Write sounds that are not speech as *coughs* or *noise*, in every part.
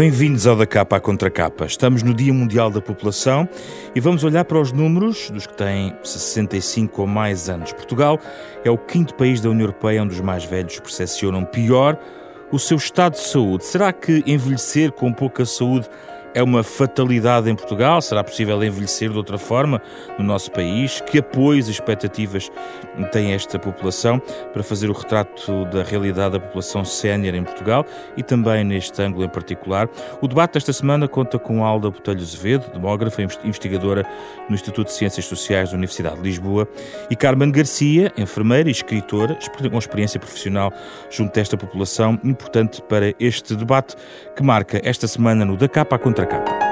Bem-vindos ao Da Capa à Contra Capa. Estamos no Dia Mundial da População e vamos olhar para os números dos que têm 65 ou mais anos. Portugal é o quinto país da União Europeia onde os mais velhos percepcionam pior o seu estado de saúde. Será que envelhecer com pouca saúde é uma fatalidade em Portugal? Será possível envelhecer de outra forma no nosso país? Que apoios e expectativas tem esta população para fazer o retrato da realidade da população sénior em Portugal e também neste ângulo em particular? O debate desta semana conta com Alda Botelho Azevedo, demógrafa e investigadora no Instituto de Ciências Sociais da Universidade de Lisboa, e Carmen Garcia, enfermeira e escritora, com experiência profissional junto a esta população, importante para este debate que marca esta semana no Da Capa Contra capa.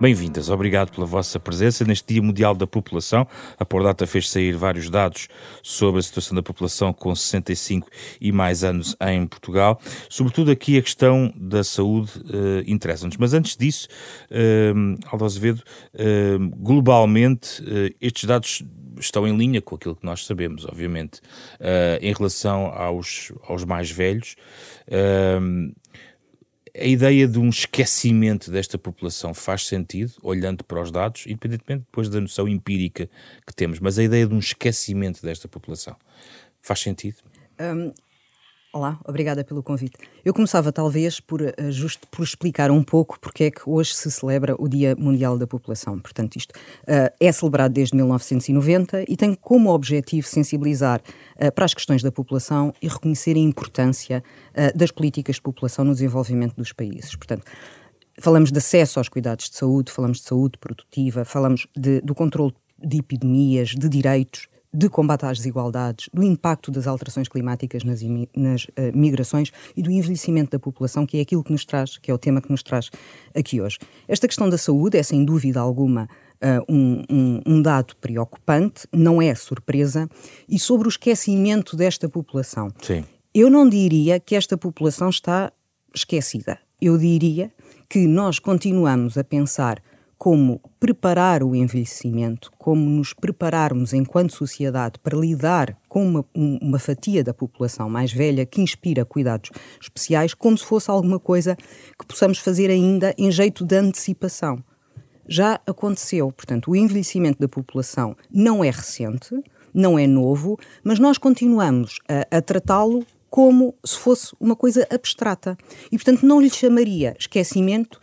Bem-vindas, obrigado pela vossa presença neste Dia Mundial da População. A Pordata fez sair vários dados sobre a situação da população com 65 e mais anos em Portugal. Sobretudo aqui a questão da saúde uh, interessa-nos. Mas antes disso, uh, Aldo Azevedo, uh, globalmente uh, estes dados estão em linha com aquilo que nós sabemos, obviamente, em relação aos, aos mais velhos. A ideia de um esquecimento desta população faz sentido, olhando para os dados, independentemente depois da noção empírica que temos, mas a ideia de um esquecimento desta população faz sentido? Um, Olá, obrigada pelo convite. Eu começava talvez por, uh, justo por explicar um pouco porque é que hoje se celebra o Dia Mundial da População. Portanto, isto uh, é celebrado desde 1990 e tem como objetivo sensibilizar uh, para as questões da população e reconhecer a importância das políticas de população no desenvolvimento dos países. Portanto, falamos de acesso aos cuidados de saúde, falamos de saúde produtiva, falamos de, do controle de epidemias, de direitos, de combate às desigualdades, do impacto das alterações climáticas nas, nas uh, migrações e do envelhecimento da população, que é aquilo que nos traz, que é o tema que nos traz aqui hoje. Esta questão da saúde é, sem dúvida alguma, uh, um, um, um, dado preocupante, não é surpresa, e sobre o esquecimento desta população. Sim. Eu não diria que esta população está esquecida. Eu diria que nós continuamos a pensar como preparar o envelhecimento, como nos prepararmos enquanto sociedade para lidar com uma, uma, fatia da população mais velha que inspira cuidados especiais, como se fosse alguma coisa que possamos fazer ainda em jeito de antecipação. Já aconteceu, portanto, o envelhecimento da população não é recente, não é novo, mas nós continuamos a, a tratá-lo como se fosse uma coisa abstrata. E, portanto, não lhe chamaria esquecimento,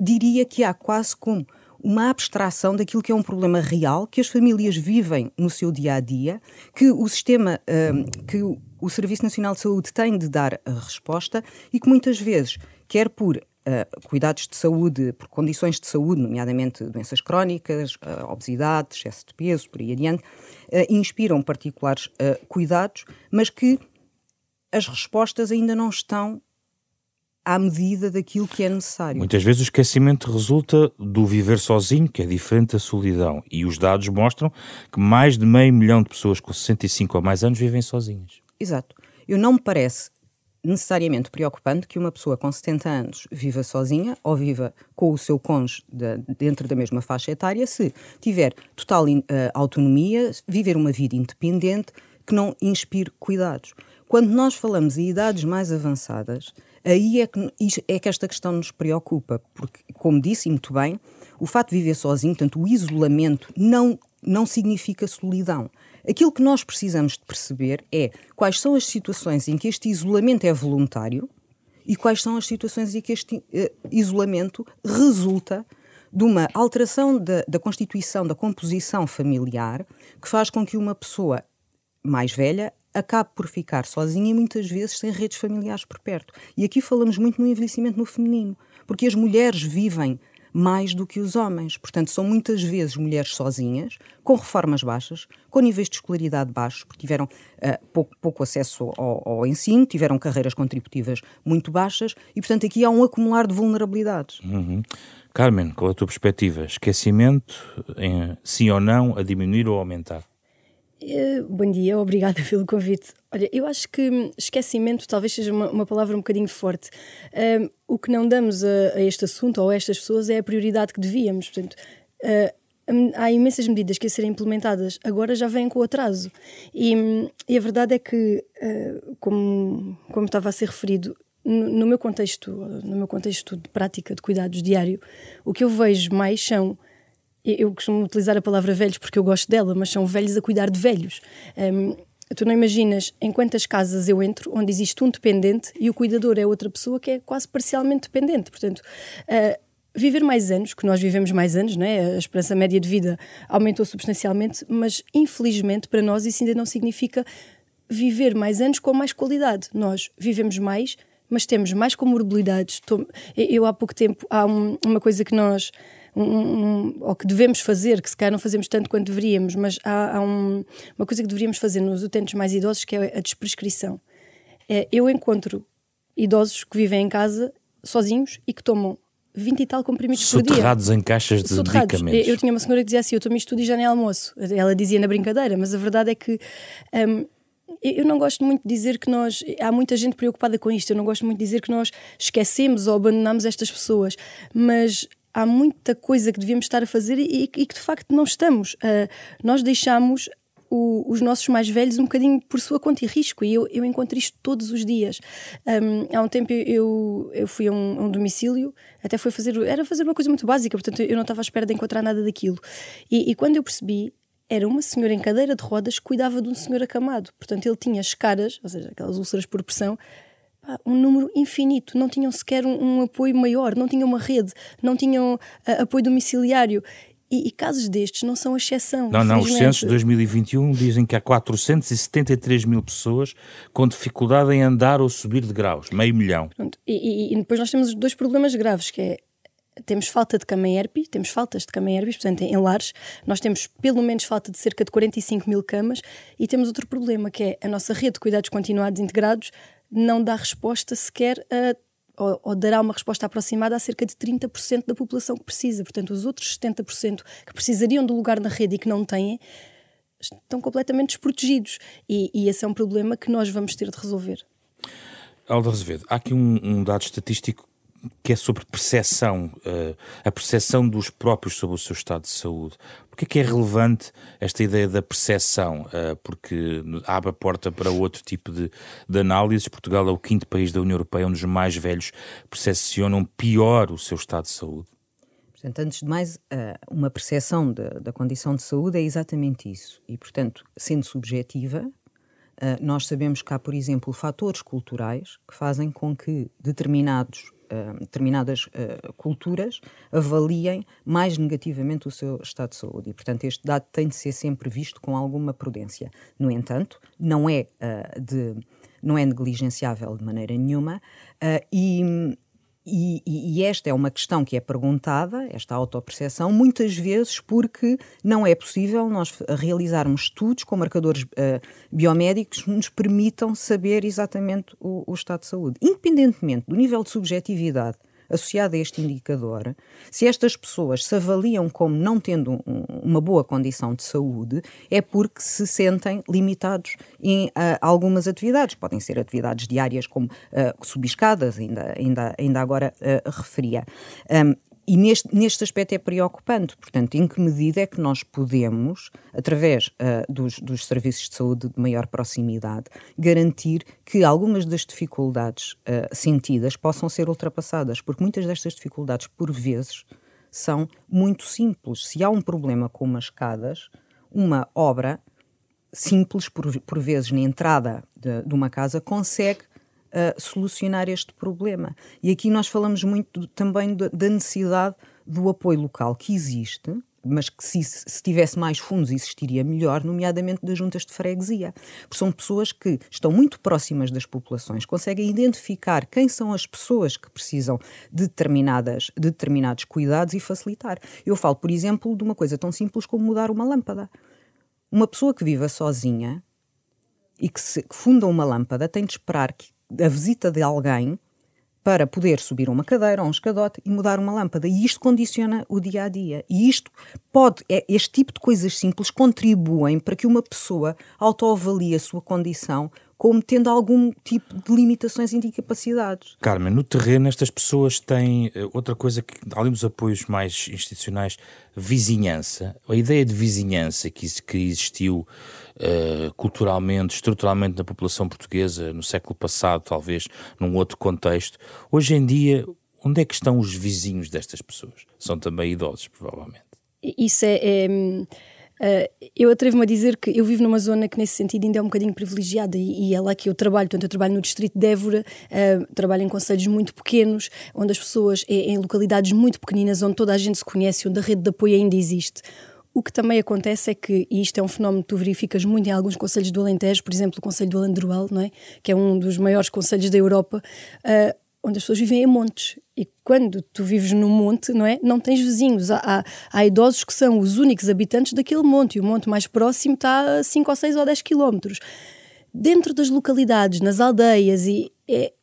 diria que há quase como uma abstração daquilo que é um problema real que as famílias vivem no seu dia a dia, que o sistema, uh, que o Serviço Nacional de Saúde tem de dar a resposta e que muitas vezes, quer por Uh, cuidados de saúde, por condições de saúde, nomeadamente doenças crónicas, uh, obesidade, excesso de peso, por aí adiante, uh, inspiram particulares cuidados, mas que as respostas ainda não estão à medida daquilo que é necessário. Muitas vezes o esquecimento resulta do viver sozinho, que é diferente da solidão. E os dados mostram que mais de meio milhão de pessoas com 65 ou mais anos vivem sozinhas. Exato. Eu não me parece necessariamente preocupante que uma pessoa com 70 anos viva sozinha ou viva com o seu cônjuge de, dentro da mesma faixa etária se tiver total uh, autonomia, viver uma vida independente que não inspire cuidados. Quando nós falamos em idades mais avançadas, aí é que, é que esta questão nos preocupa, porque, como disse muito bem, o fato de viver sozinho, portanto, o isolamento, não, não significa solidão. Aquilo que nós precisamos de perceber é quais são as situações em que este isolamento é voluntário e quais são as situações em que este uh, isolamento resulta de uma alteração da, da constituição, da composição familiar, que faz com que uma pessoa mais velha acaba por ficar sozinha e muitas vezes sem redes familiares por perto. E aqui falamos muito no envelhecimento no feminino, porque as mulheres vivem mais do que os homens. Portanto, são muitas vezes mulheres sozinhas, com reformas baixas, com níveis de escolaridade baixos, porque tiveram uh, pouco, pouco, acesso ao, ao, ensino, tiveram carreiras contributivas muito baixas e, portanto, aqui há um acumular de vulnerabilidades. Uhum. Carmen, qual é a tua perspectiva? Esquecimento, em, sim ou não, a diminuir ou aumentar? Eh, bom dia, *laughs* obrigada pelo convite. Olha, eu acho que esquecimento talvez seja uma, uma palavra um bocadinho forte. O que não damos a, a, este assunto ou a estas pessoas é a prioridade que devíamos. Portanto, uh, há imensas medidas que a serem implementadas, agora já vêm com atraso. E, e a verdade é que, uh, como, como estava a ser referido, no, no, meu contexto, no meu contexto de prática de cuidados diário, o que eu vejo mais são eu costumo utilizar a palavra velhos porque eu gosto dela, mas são velhos a cuidar de velhos. Um, tu não imaginas em quantas casas eu entro onde existe um dependente e o cuidador é outra pessoa que é quase parcialmente dependente. Portanto, uh, viver mais anos, que nós vivemos mais anos, né? a esperança média de vida aumentou substancialmente, mas infelizmente para nós isso ainda não significa viver mais anos com mais qualidade. Nós vivemos mais, mas temos mais comorbilidades. Eu há pouco tempo, há um, uma coisa que nós um, um, ou que devemos fazer, que se calhar não fazemos tanto quanto deveríamos, mas há, há um, uma coisa que deveríamos fazer nos utentes mais idosos que é a desprescrição. É, eu encontro idosos que vivem em casa sozinhos e que tomam 20 e tal comprimidos por dia. Soterrados em caixas de Soterrados. medicamentos. Eu tinha uma senhora que dizia assim, eu tomo isto tudo e já nem almoço. Ela dizia na brincadeira, mas a verdade é que... Um, eu não gosto muito de dizer que nós. Há muita gente preocupada com isto. Eu não gosto muito de dizer que nós esquecemos ou abandonamos estas pessoas. Mas há muita coisa que devíamos estar a fazer e, e que de facto não estamos. Uh, nós deixamos o, os nossos mais velhos um bocadinho por sua conta e risco, e eu, eu encontro isto todos os dias. Um, há um tempo eu, eu fui a um, a um, domicílio, até foi fazer, era fazer uma coisa muito básica, portanto eu não estava à espera de encontrar nada daquilo. E, e quando eu percebi, era uma senhora em cadeira de rodas que cuidava de um senhor acamado, portanto ele tinha escaras, ou seja, aquelas úlceras por pressão, um número infinito, não tinham sequer um, um, apoio maior, não tinham uma rede, não tinham uh, apoio domiciliário. E, e, casos destes não são exceção. Não, não, os censos de 2021 dizem que há 473 mil pessoas com dificuldade em andar ou subir de graus, meio milhão. E, e, e, depois nós temos dois problemas graves, que é temos falta de cama ERP, temos faltas de cama ERP, portanto, em lares, nós temos pelo menos falta de cerca de 45 mil camas e temos outro problema, que é a nossa rede de cuidados continuados integrados não dá resposta sequer a ou, ou, dará uma resposta aproximada a cerca de 30% da população que precisa. Portanto, os outros 70% que precisariam do lugar na rede e que não têm estão completamente desprotegidos. E, e esse é um problema que nós vamos ter de resolver. Aldo Azevedo, há aqui um, um dado estatístico que é sobre percepção, uh, a percepção dos próprios sobre o seu estado de saúde. Porquê que é relevante esta ideia da percepção? Uh, porque abre a porta para outro tipo de, de análises. Portugal é o quinto país da União Europeia onde os mais velhos percepcionam pior o seu estado de saúde. Portanto, antes de mais, uh, uma percepção da condição de saúde é exatamente isso. E, portanto, sendo subjetiva, nós sabemos que há, por exemplo, fatores culturais que fazem com que determinados uh, determinadas uh, culturas avaliem mais negativamente o seu estado de saúde. E, portanto, este dado tem de ser sempre visto com alguma prudência. No entanto, não é, uh, de, não é negligenciável de maneira nenhuma e e, e, esta é uma questão que é perguntada, esta autoperceção, muitas vezes porque não é possível nós realizarmos estudos com marcadores uh, biomédicos que nos permitam saber exatamente o, o estado de saúde. Independentemente do nível de subjetividade associada a este indicador, se estas pessoas se avaliam como não tendo um, uma boa condição de saúde, é porque se sentem limitados em uh, algumas atividades. Podem ser atividades diárias como uh, subiscadas, ainda, ainda, ainda agora uh, referia. Um, e neste, neste aspecto é preocupante, portanto, em que medida é que nós podemos, através uh, dos, dos serviços de saúde de maior proximidade, garantir que algumas das dificuldades uh, sentidas possam ser ultrapassadas, porque muitas destas dificuldades, por vezes, são muito simples. Se há um problema com umas escadas, uma obra simples, por, por vezes na entrada de, de uma casa, consegue uh, solucionar este problema. E aqui nós falamos muito também da necessidade do apoio local que existe, mas que se, se tivesse mais fundos existiria melhor, nomeadamente das juntas de freguesia. Porque são pessoas que estão muito próximas das populações, conseguem identificar quem são as pessoas que precisam de, determinadas, de determinados cuidados e facilitar. Eu falo, por exemplo, de uma coisa tão simples como mudar uma lâmpada. Uma pessoa que viva sozinha e que, se, que funda uma lâmpada tem de esperar que a visita de alguém para poder subir uma cadeira ou um escadote e mudar uma lâmpada. E isto condiciona o dia a dia. E isto pode, é, este tipo de coisas simples contribuem para que uma pessoa autoavalie a sua condição como tendo algum tipo de limitações e de incapacidades. Carmen, no terreno estas pessoas têm eh, outra coisa que, além dos apoios mais institucionais, vizinhança. A ideia de vizinhança que, que existiu uh, culturalmente, estruturalmente na população portuguesa no século passado, talvez num outro contexto, hoje em dia, onde é que estão os vizinhos destas pessoas? São também idosos, provavelmente. Isso é, é Uh, eu atrevo-me a dizer que eu vivo numa zona que, nesse sentido, ainda é um bocadinho privilegiada e, e é lá que eu trabalho. Portanto, eu trabalho no distrito de Évora, uh, trabalho em conselhos muito pequenos, onde as pessoas, em localidades muito pequeninas, onde toda a gente se conhece, onde a rede de apoio ainda existe. O que também acontece é que, e isto é um fenómeno que tu verificas muito em alguns conselhos do Alentejo, por exemplo, o Conselho do Alandroal, não é? que é um dos maiores conselhos da Europa, uh, onde as pessoas vivem em montes. E quando tu vives no monte, não é? Não tens vizinhos. Há, há, há, idosos que são os únicos habitantes daquele monte. E o monte mais próximo está a 5 ou 6 ou 10 quilómetros. Dentro das localidades, nas aldeias, e é,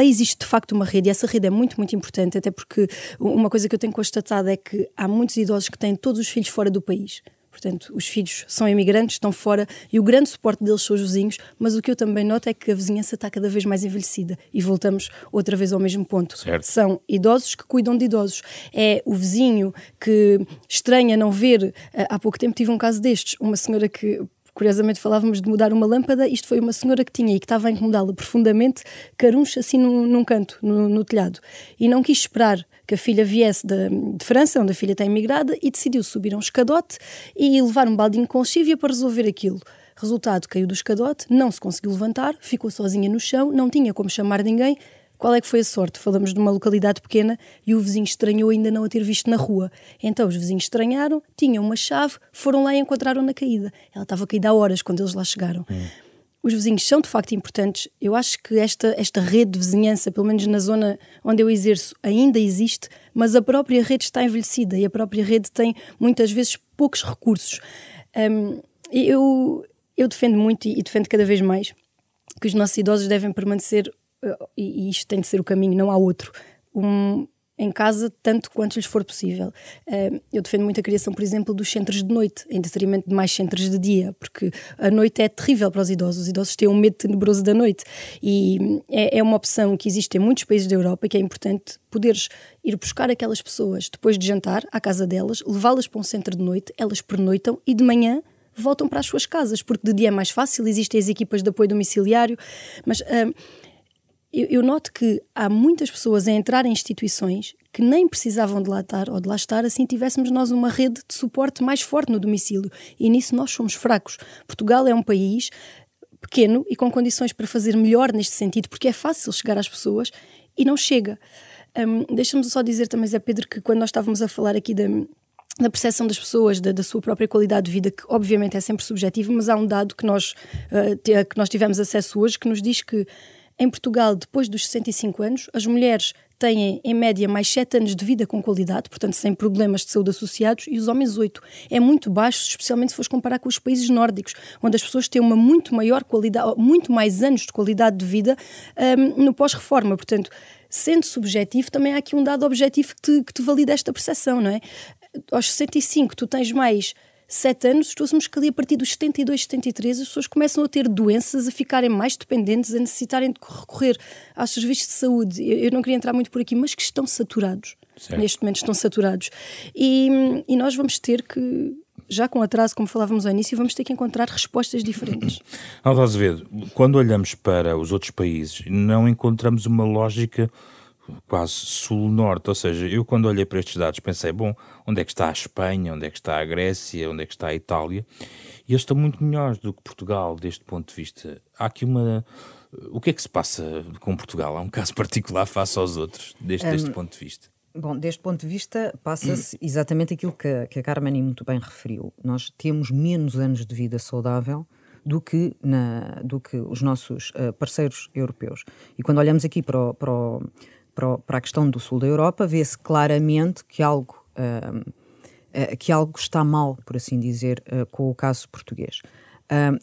existe de facto uma rede e essa rede é muito, muito importante, até porque uma coisa que eu tenho constatado é que há muitos idosos que têm todos os filhos fora do país. Portanto, os filhos são imigrantes, estão fora e o grande suporte deles são os vizinhos, mas o que eu também noto é que a vizinhança está cada vez mais envelhecida e voltamos outra vez ao mesmo ponto. Certo. São idosos que cuidam de idosos. É o vizinho que estranha não ver. Eh, há pouco tempo tive um caso destes, uma senhora que curiosamente falávamos de mudar uma lâmpada, isto foi uma senhora que tinha e que estava a incomodá-la profundamente, caruncha assim num, num canto, no, no, telhado. E não quis esperar que a filha viesse de, de, França, onde a filha está imigrada, e decidiu subir a um escadote e levar um baldinho com lexívia para resolver aquilo. Resultado, caiu do escadote, não se conseguiu levantar, ficou sozinha no chão, não tinha como chamar ninguém, qual é que foi a sorte? Falamos de uma localidade pequena e o vizinho estranhou ainda não a ter visto na rua. Então os vizinhos estranharam, tinham uma chave, foram lá e encontraram na caída. Ela estava caída há horas quando eles lá chegaram. Hum. Os vizinhos são de facto importantes. Eu acho que esta, esta rede de vizinhança, pelo menos na zona onde eu exerço, ainda existe, mas a própria rede está envelhecida e a própria rede tem muitas vezes poucos recursos. Um, eu, eu defendo muito e defendo cada vez mais que os nossos idosos devem permanecer e isto tem de ser o caminho, não há outro, um, em casa tanto quanto lhes for possível. Uh, eu defendo muito a criação, por exemplo, dos centros de noite, em detrimento de mais centros de dia, porque a noite é terrível para os idosos. Os idosos têm um medo tenebroso da noite e é, é uma opção que existe em muitos países da Europa e que é importante poderes ir buscar aquelas pessoas depois de jantar à casa delas, levá-las para um centro de noite, elas pernoitam e de manhã voltam para as suas casas, porque de dia é mais fácil, existem as equipas de apoio domiciliário, mas uh, eu, eu, noto que há muitas pessoas a entrar em instituições que nem precisavam de lá estar ou de lá estar, assim tivéssemos nós uma rede de suporte mais forte no domicílio. E nisso nós somos fracos. Portugal é um país pequeno e com condições para fazer melhor neste sentido, porque é fácil chegar às pessoas e não chega. Um, Deixa-me só dizer também, Zé Pedro, que quando nós estávamos a falar aqui da, percepção das pessoas, da, da, sua própria qualidade de vida, que obviamente é sempre subjetivo, mas há um dado que nós, uh, que nós tivemos acesso hoje que nos diz que em Portugal, depois dos 65 anos, as mulheres têm em média mais 7 anos de vida com qualidade, portanto sem problemas de saúde associados, e os homens 8. É muito baixo, especialmente se fores comparar com os países nórdicos, onde as pessoas têm uma muito maior qualidade, muito mais anos de qualidade de vida um, no pós-reforma. Portanto, sendo subjetivo, também há aqui um dado objetivo que te, que te valida esta percepção, não é? Aos 65 tu tens mais sete anos, estamos que ali a partir dos 72, 73, as pessoas começam a ter doenças, a ficarem mais dependentes, a necessitarem de recorrer aos serviços de saúde. Eu, eu não queria entrar muito por aqui, mas que estão saturados. Certo. Neste momento estão saturados. E, e nós vamos ter que já com atraso, como falávamos ao início, vamos ter que encontrar respostas diferentes. *laughs* Aldo Azevedo, quando olhamos para os outros países, não encontramos uma lógica quase sul-norte, ou seja, eu quando olhei para estes dados pensei, bom, onde é que está a Espanha, onde é que está a Grécia, onde é que está a Itália, e eles estão muito melhores do que Portugal deste ponto de vista. Há aqui uma... O que é que se passa com Portugal? Há um caso *laughs* particular face aos outros, deste, um, deste ponto de vista? Bom, deste ponto de vista, passa-se *clears throat* exatamente aquilo que, que a Carmen muito bem referiu. Nós temos menos anos de vida saudável do que, na, do que os nossos uh, parceiros europeus. E quando olhamos aqui para, o, para, o, para, a questão do sul da Europa, vê-se claramente que algo, uh, uh, que algo está mal, por assim dizer, com o caso português.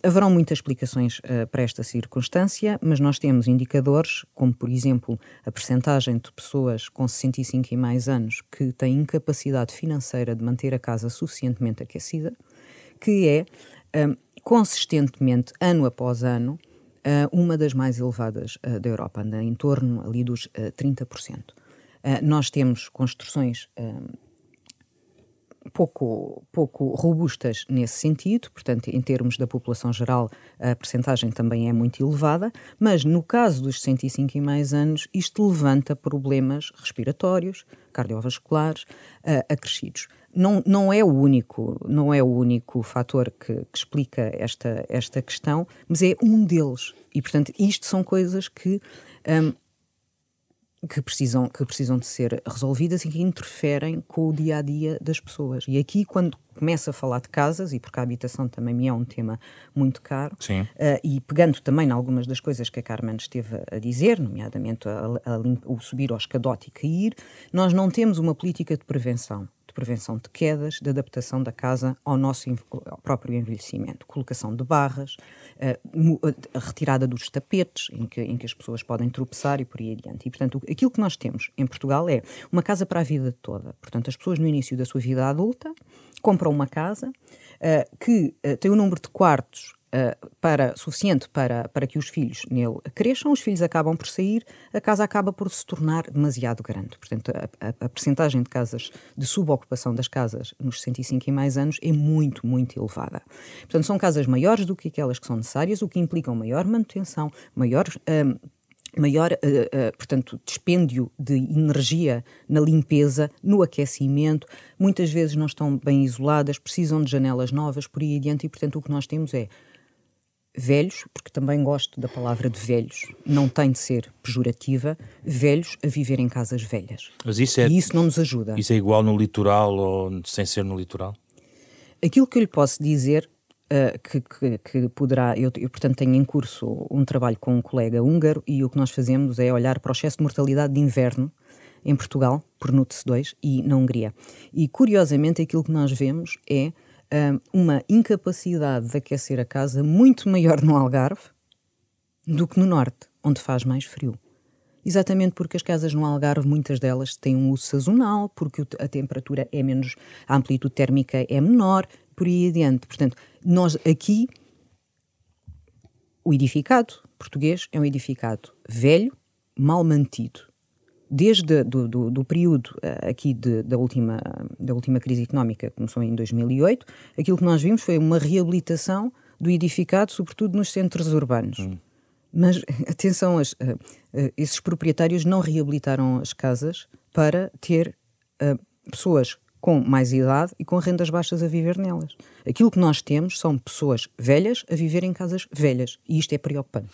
Haverão muitas explicações uh, para esta circunstância, mas nós temos indicadores, como por exemplo a percentagem de pessoas com 65 e mais anos que têm incapacidade financeira de manter a casa suficientemente aquecida, que é consistentemente, ano após ano, uma das mais elevadas da Europa, anda em torno ali dos 30%. nós temos construções pouco, pouco robustas nesse sentido, portanto, em termos da população geral, a percentagem também é muito elevada, mas no caso dos 65 e mais anos, isto levanta problemas respiratórios, cardiovasculares, uh, acrescidos. Não, não é o único, não é o único fator que, que explica esta, esta questão, mas é um deles. E, portanto, isto são coisas que um, que precisam, que precisam de ser resolvidas e que interferem com o dia a dia das pessoas. E aqui, quando começa a falar de casas, e porque a habitação também me é um tema muito caro, uh, e pegando também em algumas das coisas que a Carmen esteve a dizer, nomeadamente a, a, a, o subir ao escadote e cair, nós não temos uma política de prevenção prevenção de quedas, de adaptação da casa ao nosso ao próprio envelhecimento, colocação de barras, eh, a retirada dos tapetes em que, em que as pessoas podem tropeçar e por aí adiante. E, portanto, aquilo que nós temos em Portugal é uma casa para a vida toda. Portanto, as pessoas no início da sua vida adulta compram uma casa uh, que uh, tem um número de quartos uh, para, suficiente para, para que os filhos nele cresçam, os filhos acabam por sair, a casa acaba por se tornar demasiado grande. Portanto, a, a, a percentagem de casas, de subocupação das casas nos 65 e mais anos é muito, muito elevada. Portanto, são casas maiores do que aquelas que são necessárias, o que implica uma maior manutenção, maior. Um, maior, uh, uh, portanto, dispêndio de energia na limpeza, no aquecimento, muitas vezes não estão bem isoladas, precisam de janelas novas, por aí adiante, e portanto o que nós temos é velhos, porque também gosto da palavra de velhos, não tem de ser pejorativa, velhos a viver em casas velhas. Mas isso é, e isso não nos ajuda. Isso é igual no litoral ou sem ser no litoral? Aquilo que eu lhe posso dizer, uh, que, que, que, poderá, eu, eu, portanto tenho em curso um trabalho com um colega húngaro e o que nós fazemos é olhar para o excesso de mortalidade de inverno em Portugal, por NUTS 2 e na Hungria. E curiosamente aquilo que nós vemos é uma incapacidade de aquecer a casa muito maior no Algarve do que no Norte, onde faz mais frio. Exatamente porque as casas no Algarve, muitas delas têm um uso sazonal, porque a temperatura é menos, a amplitude térmica é menor, por aí adiante. Portanto, nós aqui, o edificado português é um edificado velho, mal mantido, desde do, do, do período uh, aqui de, da, última, da última crise económica, que começou em 2008, aquilo que nós vimos foi uma reabilitação do edificado, sobretudo nos centros urbanos. Hum. Mas, *laughs* atenção, as, uh, uh, esses proprietários não reabilitaram as casas para ter pessoas com mais idade e com rendas baixas a viver nelas. Aquilo que nós temos são pessoas velhas a viver em casas velhas e isto é preocupante.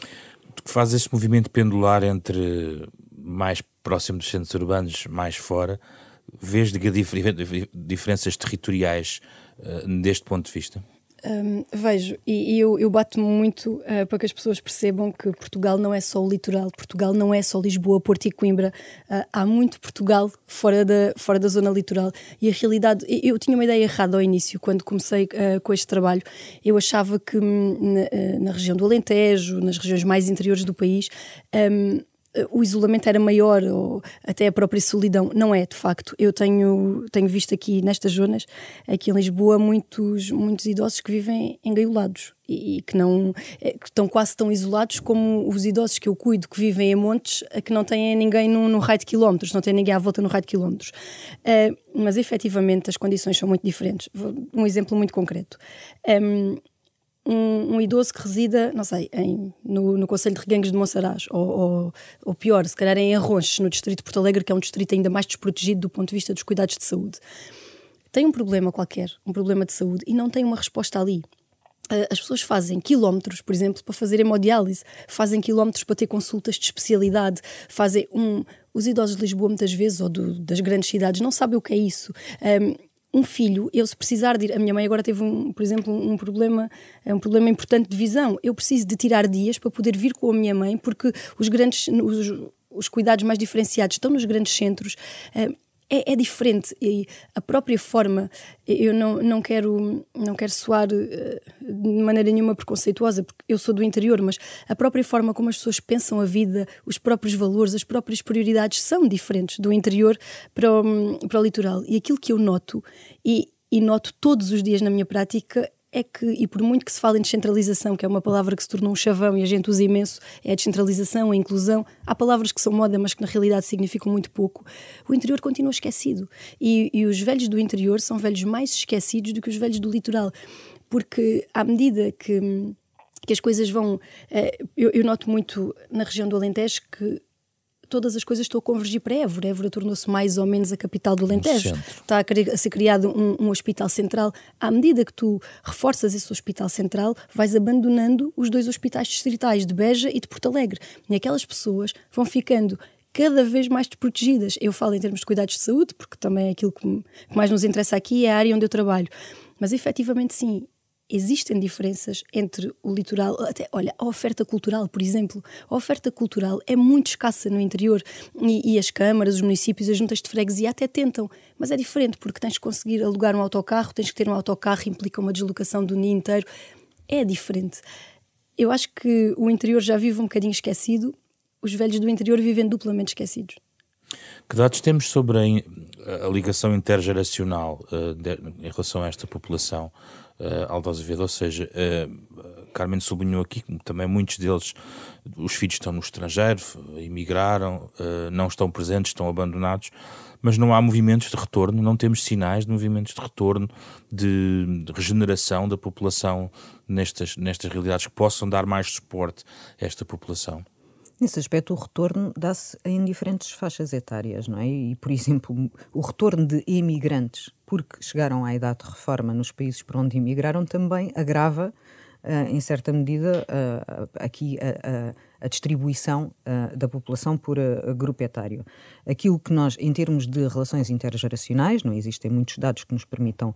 Tu que faz esse movimento pendular entre mais próximo dos centros urbanos, mais fora, vês *laughs* diferenças territoriais uh, deste ponto de vista? Um, vejo, e, e eu, eu bato-me muito uh, para que as pessoas percebam que Portugal não é só o litoral, Portugal não é só Lisboa, Porto e Coimbra. Uh, há muito Portugal fora da, fora da zona litoral. E a realidade, eu, eu tinha uma ideia errada ao início, quando comecei uh, com este trabalho. Eu achava que hum, na, na, região do Alentejo, nas regiões mais interiores do país, um, o isolamento era maior ou até a própria solidão. Não é, de facto. Eu tenho, tenho visto aqui nestas zonas, aqui em Lisboa, muitos, muitos idosos que vivem engaiolados e, e que não é, que estão quase tão isolados como os idosos que eu cuido, que vivem em montes, que não têm ninguém no, no raio de quilómetros, não têm ninguém à volta no raio de quilómetros. Uh, mas efetivamente as condições são muito diferentes. Um exemplo muito concreto. Um, um, um, idoso que resida, não sei, em, no, no Conselho de Reguengos de Monsaraz, ou, ou, ou, pior, se calhar em Arronches, no distrito de Porto Alegre, que é um distrito ainda mais desprotegido do ponto de vista dos cuidados de saúde. Tem um problema qualquer, um problema de saúde, e não tem uma resposta ali. As pessoas fazem quilómetros, por exemplo, para fazer hemodiálise, fazem quilómetros para ter consultas de especialidade, fazem um, os idosos de Lisboa, muitas vezes, ou do, das grandes cidades, não sabem o que é isso. Um, um filho, eu se precisar de ir, a minha mãe agora teve, um, por exemplo, um problema, um problema importante de visão. Eu preciso de tirar dias para poder vir com a minha mãe, porque os grandes, os, os cuidados mais diferenciados estão nos grandes centros. Uh, é, é, diferente. E a própria forma eu não, não quero não quero soar uh, de maneira nenhuma preconceituosa porque eu sou do interior mas a própria forma como as pessoas pensam a vida os próprios valores as próprias prioridades são diferentes do interior para o, para o litoral. E aquilo que eu noto e, e noto todos os dias na minha prática é que, e por muito que se fale em descentralização, que é uma palavra que se tornou um chavão e a gente usa imenso, é a descentralização, a inclusão, há palavras que são moda, mas que na realidade significam muito pouco, o interior continua esquecido. E, e os velhos do interior são velhos mais esquecidos do que os velhos do litoral, porque à medida que que as coisas vão. Eh, eu, eu, noto muito na região do Alentejo que todas as coisas estão a convergir para Évora. Évora tornou-se mais ou menos a capital do Alentejo. Está a, ser criado um, um, hospital central. À medida que tu reforças esse hospital central, vais abandonando os dois hospitais distritais de Beja e de Porto Alegre. E aquelas pessoas vão ficando cada vez mais desprotegidas. Eu falo em termos de cuidados de saúde, porque também é aquilo que mais nos interessa aqui, é a área onde eu trabalho. Mas efetivamente, sim, existem diferenças entre o litoral, até, olha, a oferta cultural, por exemplo. A oferta cultural é muito escassa no interior e, e as câmaras, os municípios, as juntas de freguesia até tentam, mas é diferente porque tens que conseguir alugar um autocarro, tens que ter um autocarro, implica uma deslocação do dia inteiro. É diferente. Eu acho que o interior já vive um bocadinho esquecido, os velhos do interior vivem duplamente esquecidos. Que dados temos sobre a, a ligação intergeracional uh, de, em relação a esta população? Uh, Aldo Azevedo, ou seja, uh, Carmen sublinhou aqui que também muitos deles, os filhos estão no estrangeiro, emigraram, uh, não estão presentes, estão abandonados, mas não há movimentos de retorno, não temos sinais de movimentos de retorno, de, de regeneração da população nestas, nestas realidades que possam dar mais suporte a esta população. Nesse aspecto, o retorno dá-se em diferentes faixas etárias, não é? E, por exemplo, o retorno de imigrantes porque chegaram à idade de reforma nos países por onde imigraram também agrava, em certa medida, uh, aqui a, a, a distribuição da população por grupo etário. Aquilo que nós, em termos de relações intergeracionais, não existem muitos dados que nos permitam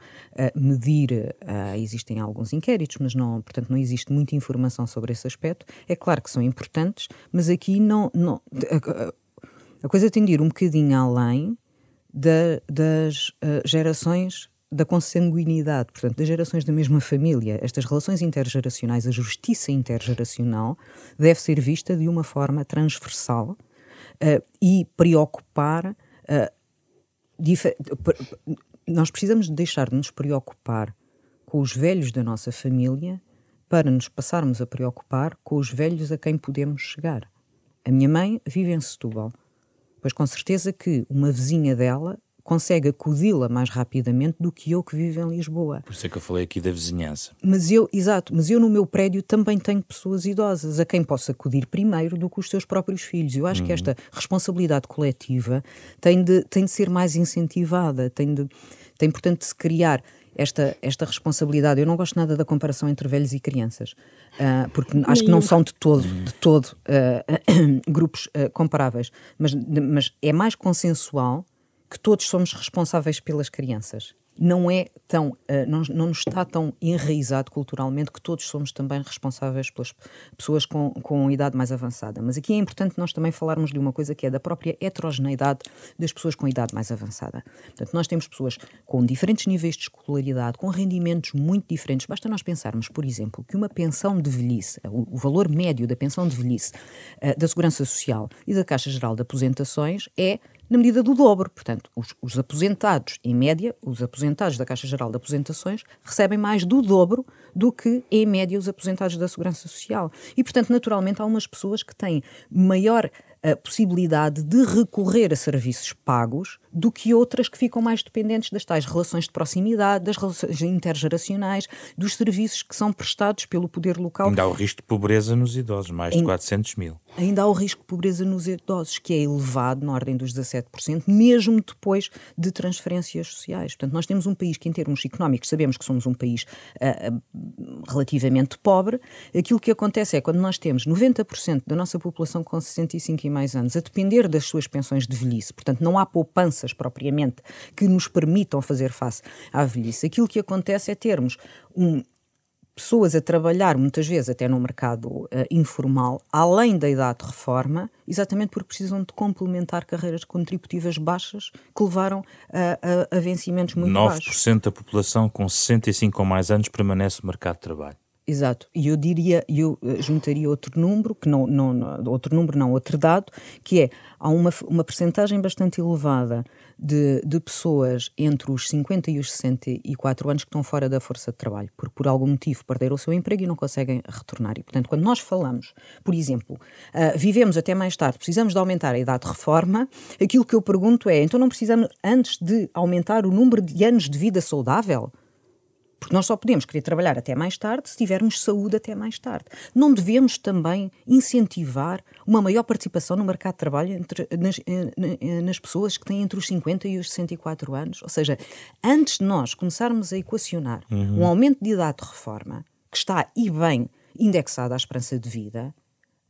medir, existem alguns inquéritos, mas não, portanto, não existe muita informação sobre esse aspecto. É claro que são importantes, mas aqui não. não a, coisa tem de ir um bocadinho além da, das gerações da consanguinidade, portanto, das gerações da mesma família. Estas relações intergeracionais, a justiça intergeracional, deve ser vista de uma forma transversal uh, e preocupar. Uh, nós precisamos deixar de nos preocupar com os velhos da nossa família para nos passarmos a preocupar com os velhos a quem podemos chegar. A minha mãe vive em Setúbal. Pois com certeza que uma vizinha dela consegue acudi-la mais rapidamente do que eu que vivo em Lisboa. Por isso é que eu falei aqui da vizinhança. Mas eu, exato, mas eu no meu prédio também tenho pessoas idosas a quem posso acudir primeiro do que os seus próprios filhos. Eu acho uhum. que esta responsabilidade coletiva tem de, tem de ser mais incentivada, tem, de, tem portanto de se criar esta, esta responsabilidade. Eu não gosto nada da comparação entre velhos e crianças, uh, porque acho que não são de todo, de todo uh, *coughs* grupos uh, comparáveis, mas, mas é mais consensual que todos somos responsáveis pelas crianças. Não é tão, uh, não, não nos está tão enraizado culturalmente que todos somos também responsáveis pelas pessoas com, com idade mais avançada. Mas aqui é importante nós também falarmos de uma coisa que é da própria heterogeneidade das pessoas com idade mais avançada. Portanto, nós temos pessoas com diferentes níveis de escolaridade, com rendimentos muito diferentes. Basta nós pensarmos, por exemplo, que uma pensão de velhice, o, o valor médio da pensão de velhice uh, da Segurança Social e da Caixa Geral de Aposentações é na medida do dobro. Portanto, os, os, aposentados, em média, os aposentados da Caixa Geral de Aposentações recebem mais do dobro do que, em média, os aposentados da Segurança Social. E, portanto, naturalmente, há umas pessoas que têm maior a possibilidade de recorrer a serviços pagos do que outras que ficam mais dependentes das tais relações de proximidade, das relações intergeracionais, dos serviços que são prestados pelo poder local. Ainda há o risco de pobreza nos idosos, mais de em... 400 mil. ainda há o risco de pobreza nos idosos, que é elevado, na ordem dos 17%, mesmo depois de transferências sociais. Portanto, nós temos um país que, em termos económicos, sabemos que somos um país uh, relativamente pobre. Aquilo que acontece é quando nós temos 90% da nossa população com 65 e mais anos a depender das suas pensões de velhice, portanto, não há poupanças propriamente que nos permitam fazer face à velhice. Aquilo que acontece é termos um, pessoas a trabalhar, muitas vezes até no mercado uh, informal, além da idade de reforma, exatamente porque precisam de complementar carreiras contributivas baixas que levaram a, a, a vencimentos muito 9% baixos. 9% da população com 65 ou mais anos permanece no mercado de trabalho. Exato. E eu diria, eu eh, juntaria outro número, que não, não, outro número não, outro dado, que é, há uma, uma percentagem bastante elevada de, de pessoas entre os 50 e os 64 anos que estão fora da força de trabalho, porque por algum motivo perderam o seu emprego e não conseguem retornar. E, portanto, quando nós falamos, por exemplo, uh, vivemos até mais tarde, precisamos de aumentar a idade de reforma, aquilo que eu pergunto é, então não precisamos, antes de aumentar o número de anos de vida saudável, porque nós só podemos querer trabalhar até mais tarde se tivermos saúde até mais tarde. Não devemos também incentivar uma maior participação no mercado de trabalho entre, nas, eh, eh, nas pessoas que têm entre os 50 e os 64 anos? Ou seja, antes de nós começarmos a equacionar uhum. um aumento de idade de reforma, que está e bem indexado à esperança de vida,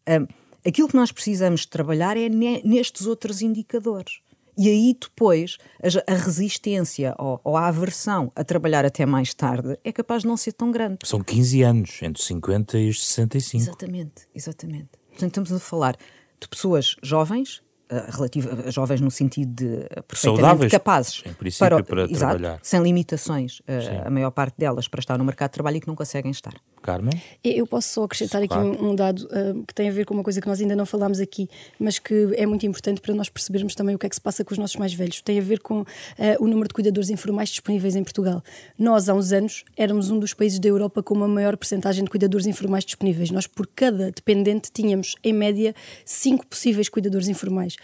um, aquilo que nós precisamos trabalhar é nestes outros indicadores. E aí depois a, a resistência ou, ou, a aversão a trabalhar até mais tarde é capaz de não ser tão grande. São 15 anos, entre os 50 e os 65. Exatamente, exatamente. Portanto, estamos a falar de pessoas jovens, uh, relativa, jovens no sentido de perfeitamente Saudáveis, capazes para, para exato, trabalhar. Sem limitações, uh, a maior parte delas para estar no mercado de trabalho e que não conseguem estar. Carmen? Eu posso só acrescentar aqui um, um dado uh, que tem a ver com uma coisa que nós ainda não falámos aqui, mas que é muito importante para nós percebermos também o que é que se passa com os nossos mais velhos. Tem a ver com uh, o número de cuidadores informais disponíveis em Portugal. Nós, há uns anos, éramos um dos países da Europa com uma maior percentagem de cuidadores informais disponíveis. Nós, por cada dependente, tínhamos, em média, cinco possíveis cuidadores informais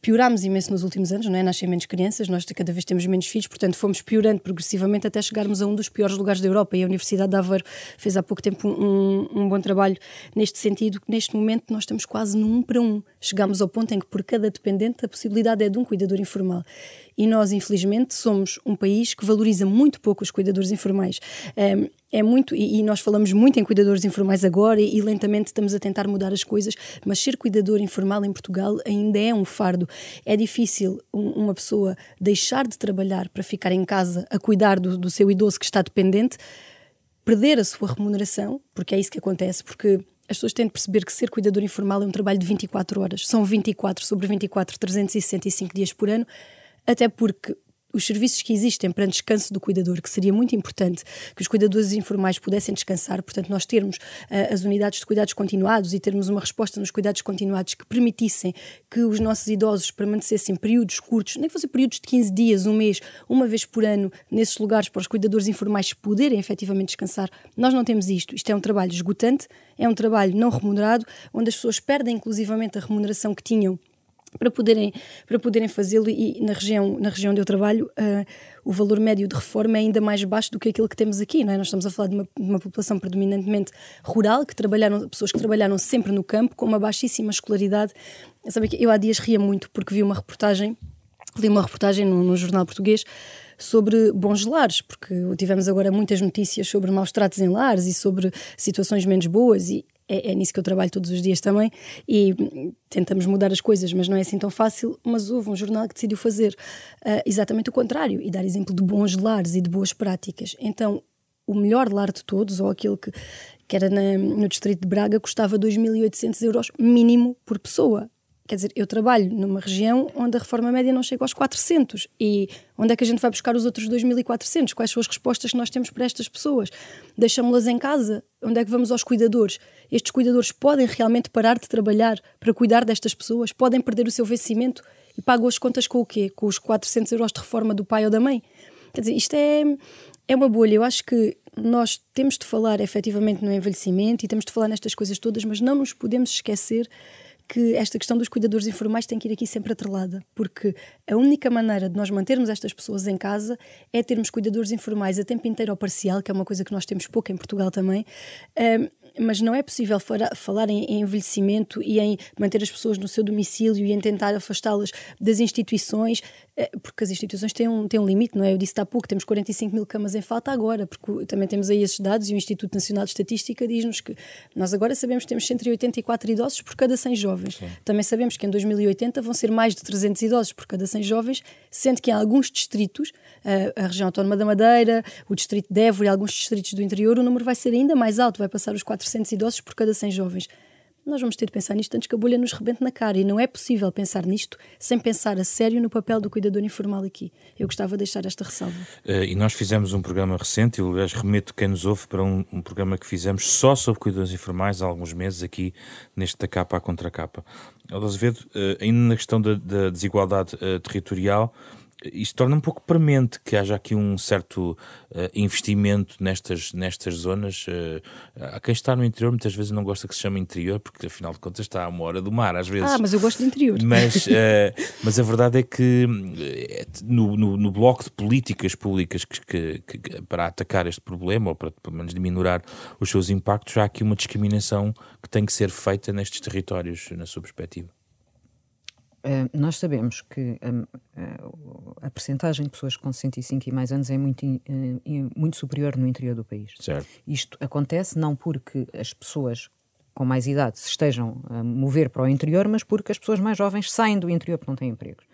piorámos imenso nos últimos anos, não é? Nascem menos crianças, nós cada vez temos menos filhos, portanto fomos piorando progressivamente até chegarmos a um dos piores lugares da Europa. E a Universidade de Aveiro fez há pouco tempo um, um bom trabalho neste sentido, que neste momento nós estamos quase no um para um. Chegámos ao ponto em que por cada dependente a possibilidade é de um cuidador informal. E nós, infelizmente, somos um país que valoriza muito pouco os cuidadores informais. Um, é muito, e, e, nós falamos muito em cuidadores informais agora e, e, lentamente estamos a tentar mudar as coisas, mas ser cuidador informal em Portugal ainda é um fardo. É difícil um, uma pessoa deixar de trabalhar para ficar em casa a cuidar do, do seu idoso que está dependente, perder a sua remuneração, porque é isso que acontece, porque as pessoas têm de perceber que ser cuidador informal é um trabalho de 24 horas. São 24 sobre 24, 365 dias por ano, até porque os serviços que existem para descanso do cuidador, que seria muito importante que os cuidadores informais pudessem descansar, portanto, nós termos uh, as unidades de cuidados continuados e termos uma resposta nos cuidados continuados que permitissem que os nossos idosos permanecessem períodos curtos, nem que fossem períodos de 15 dias, um mês, uma vez por ano, nesses lugares para os cuidadores informais poderem efetivamente descansar. Nós não temos isto. Isto é um trabalho esgotante, é um trabalho não remunerado, onde as pessoas perdem inclusivamente a remuneração que tinham para poderem, para poderem fazê-lo e na região, na região onde eu trabalho uh, o valor médio de reforma é ainda mais baixo do que aquilo que temos aqui, não é? Nós estamos a falar de uma, de uma população predominantemente rural, que trabalharam, pessoas que trabalharam sempre no campo, com uma baixíssima escolaridade. Sabe que eu há dias ria muito porque vi uma reportagem, li uma reportagem num, num jornal português sobre bons lares, porque tivemos agora muitas notícias sobre maus tratos em lares e sobre situações menos boas e é, é, nisso que eu trabalho todos os dias também e tentamos mudar as coisas, mas não é assim tão fácil. Mas houve um jornal que decidiu fazer uh, exatamente o contrário e dar exemplo de bons lares e de boas práticas. Então, o melhor lar de todos, ou aquele que, que era na, no distrito de Braga, custava 2.800 euros mínimo por pessoa. Quer dizer, eu trabalho numa região onde a reforma média não chega aos 400. E onde é que a gente vai buscar os outros 2.400? Quais são as respostas que nós temos para estas pessoas? Deixamos-las em casa? Onde é que vamos aos cuidadores? Estes cuidadores podem realmente parar de trabalhar para cuidar destas pessoas? Podem perder o seu vencimento e pagam as contas com o quê? Com os 400 euros de reforma do pai ou da mãe? Quer dizer, isto é, é uma bolha. Eu acho que nós temos de falar efetivamente no envelhecimento e temos de falar nestas coisas todas, mas não nos podemos esquecer que esta questão dos cuidadores informais tem que ir aqui sempre atrelada, porque a única maneira de nós mantermos estas pessoas em casa é termos cuidadores informais a tempo inteiro ou parcial, que é uma coisa que nós temos pouco em Portugal também, mas não é possível falar em, envelhecimento e em manter as pessoas no seu domicílio e em tentar afastá-las das instituições, eh, porque as instituições têm um, têm um limite, não é? Eu disse há pouco, temos 45 mil camas em falta agora, porque também temos aí esses dados e o Instituto Nacional de Estatística diz-nos que nós agora sabemos que temos 184 idosos por cada 100 jovens. Sim. Também sabemos que em 2080 vão ser mais de 300 idosos por cada 100 jovens, sendo que em alguns distritos, a, região autónoma da Madeira, o distrito de Évora e alguns distritos do interior, o número vai ser ainda mais alto, vai passar os 400 idosos por cada 100 jovens. Nós vamos ter de pensar nisto antes que a bolha nos rebente na cara. E não é possível pensar nisto sem pensar a sério no papel do cuidador informal aqui. Eu gostava de deixar esta ressalva. Uh, e nós fizemos um programa recente, e aliás remeto quem nos ouve para um, um, programa que fizemos só sobre cuidadores informais há alguns meses aqui neste da capa à contra capa. Azevedo, uh, ainda na questão da, da desigualdade uh, territorial, isto torna um pouco premente que haja aqui um certo uh, investimento nestas, nestas zonas. Uh, há quem está no interior, muitas vezes não gosta que se chame interior, porque afinal de contas está a uma hora do mar, às vezes. Ah, mas eu gosto de interior. Mas, uh, *laughs* mas a verdade é que no, no, no bloco de políticas públicas que, que, que, para atacar este problema, ou para pelo menos diminuir os seus impactos, há aqui uma discriminação que tem que ser feita nestes territórios, na sua perspectiva. Uh, nós sabemos que um, uh, a percentagem de pessoas com 65 e mais anos é muito, uh, muito superior no interior do país. Certo. Isto acontece não porque as pessoas com mais idade se estejam a mover para o interior, mas porque as pessoas mais jovens saem do interior porque não têm empregos.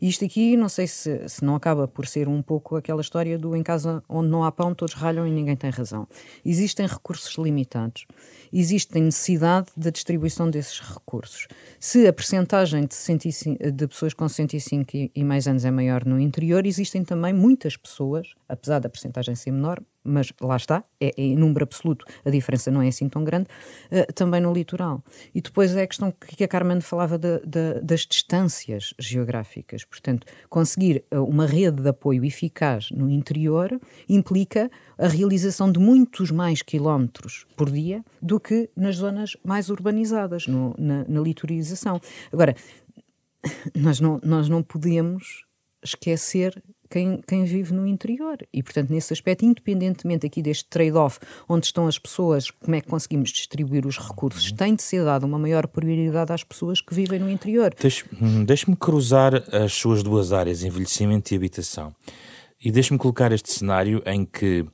E isto aqui, não sei se, se não acaba por ser um pouco aquela história do em casa onde não há pão, todos ralham e ninguém tem razão. Existem recursos limitados, existe necessidade da distribuição desses recursos. Se a percentagem de, de pessoas com 65 e, e mais anos é maior no interior, existem também muitas pessoas, apesar da percentagem ser menor, mas lá está, é, é, em número absoluto a diferença não é assim tão grande, uh, também no litoral. E depois é a questão que a Carmen falava de, de, das distâncias geográficas. Portanto, conseguir uh, uma rede de apoio eficaz no interior implica a realização de muitos mais quilómetros por dia do que nas zonas mais urbanizadas, no, na, na litorização. Agora, nós não, nós não podemos esquecer quem, quem vive no interior. E, portanto, nesse aspecto, independentemente aqui deste trade-off, onde estão as pessoas, como é que conseguimos distribuir os recursos, uhum. tem de ser dada uma maior prioridade às pessoas que vivem no interior. Hum, deixe-me cruzar as suas duas áreas, envelhecimento e habitação. E deixe-me colocar este cenário em que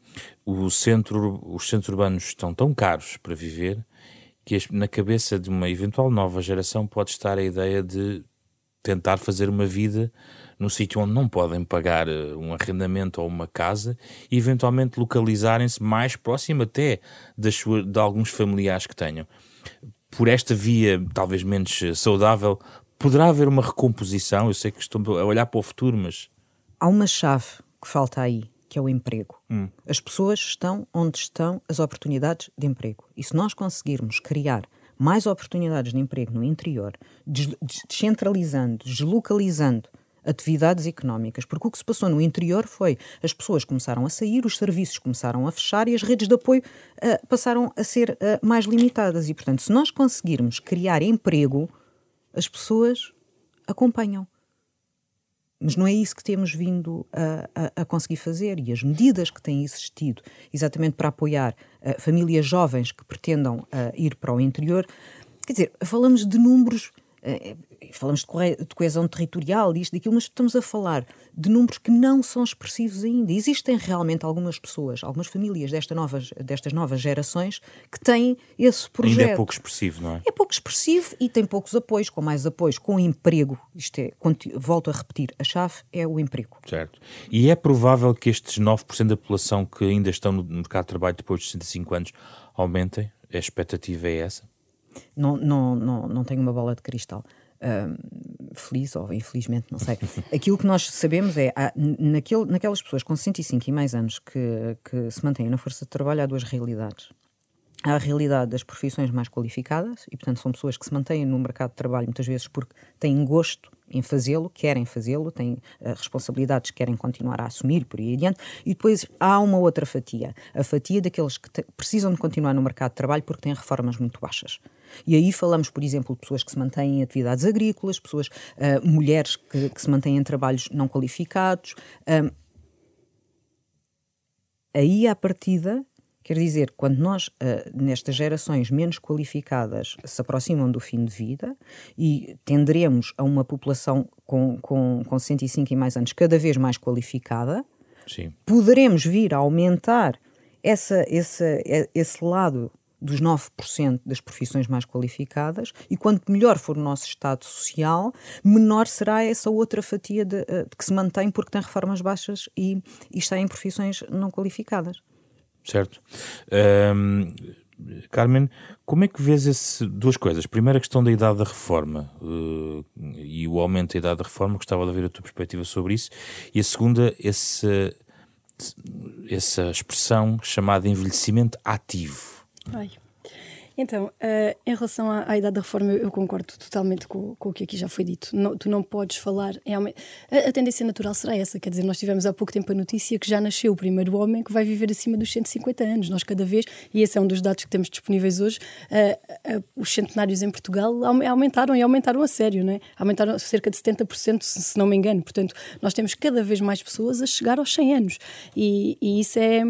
o centro, os centros urbanos estão tão caros para viver que na cabeça de uma eventual nova geração pode estar a ideia de tentar fazer uma vida num sítio onde não podem pagar eh, um arrendamento ou uma casa e eventualmente localizarem-se mais próximo até das suas, de alguns familiares que tenham. Por esta via, talvez menos eh, saudável, poderá haver uma recomposição? Eu sei que estou a olhar para o futuro, mas. Há uma chave que falta aí, que é o emprego. Hum. As pessoas estão onde estão as oportunidades de emprego. E se nós conseguirmos criar mais oportunidades de emprego no interior, descentralizando, deslocalizando atividades económicas, porque o que se passou no interior foi as pessoas começaram a sair, os serviços começaram a fechar e as redes de apoio uh, passaram a ser uh, mais limitadas. E, portanto, se nós conseguirmos criar emprego, as pessoas acompanham. Mas não é isso que temos vindo a, a, a conseguir fazer. E as medidas que têm existido exatamente para apoiar uh, famílias jovens que pretendam ir para o interior, quer dizer, falamos de números falamos de coesão territorial, isto, daquilo, mas estamos a falar de números que não são expressivos ainda. Existem realmente algumas pessoas, algumas famílias desta novas, destas novas gerações que têm esse projeto. Ainda é pouco expressivo, não é? É pouco expressivo e tem poucos apoios, com mais apoios, com emprego. Isto é, volto a repetir, a chave é o emprego. Certo. E é provável que estes 9% da população que ainda estão no mercado de trabalho depois de 65 anos aumentem? A expectativa é essa? Não, não, não, não tenho uma bola de cristal. Uh, feliz ou infelizmente, não sei. *laughs* Aquilo que nós sabemos é, há, naquele, naquelas pessoas com 65 e mais anos que, que se mantêm na força de trabalho, há duas realidades. Há a realidade das profissões mais qualificadas, e portanto são pessoas que se mantêm no mercado de trabalho muitas vezes porque têm gosto em fazê-lo, querem fazê-lo, têm uh, responsabilidades que querem continuar a assumir, por aí adiante, e depois há uma outra fatia, a fatia daqueles que precisam de continuar no mercado de trabalho porque têm reformas muito baixas. E aí falamos, por exemplo, de pessoas que se mantêm em atividades agrícolas, pessoas, uh, mulheres que, que, se mantêm em trabalhos não qualificados. Uh, aí, à partida, Quer dizer, quando nós, uh, nestas gerações menos qualificadas, se aproximam do fim de vida e tenderemos a uma população com, com, com 65 e mais anos cada vez mais qualificada, Sim. poderemos vir a aumentar essa, esse, esse lado dos 9% das profissões mais qualificadas, e quanto melhor for o nosso estado social, menor será essa outra fatia de, de que se mantém porque tem reformas baixas e, e está em profissões não qualificadas certo? Um, Carmen, como é que vês esse, duas coisas? Primeiro, a questão da idade da reforma uh, e o aumento da idade da reforma, gostava de ouvir a tua perspectiva sobre isso. E a segunda, esse, essa expressão chamada envelhecimento ativo. Ai. Então, uh, em relação à, à, idade da reforma, eu, concordo totalmente com, com, o que aqui já foi dito. Não, tu não podes falar. Em, a, a, tendência natural será essa. Quer dizer, nós tivemos há pouco tempo a notícia que já nasceu o primeiro homem que vai viver acima dos 150 anos. Nós, cada vez, e esse é um dos dados que temos disponíveis hoje, uh, uh, os centenários em Portugal aumentaram e aumentaram a sério, não é? Aumentaram cerca de 70%, se, se não me engano. Portanto, nós temos cada vez mais pessoas a chegar aos 100 anos. E, e isso, é,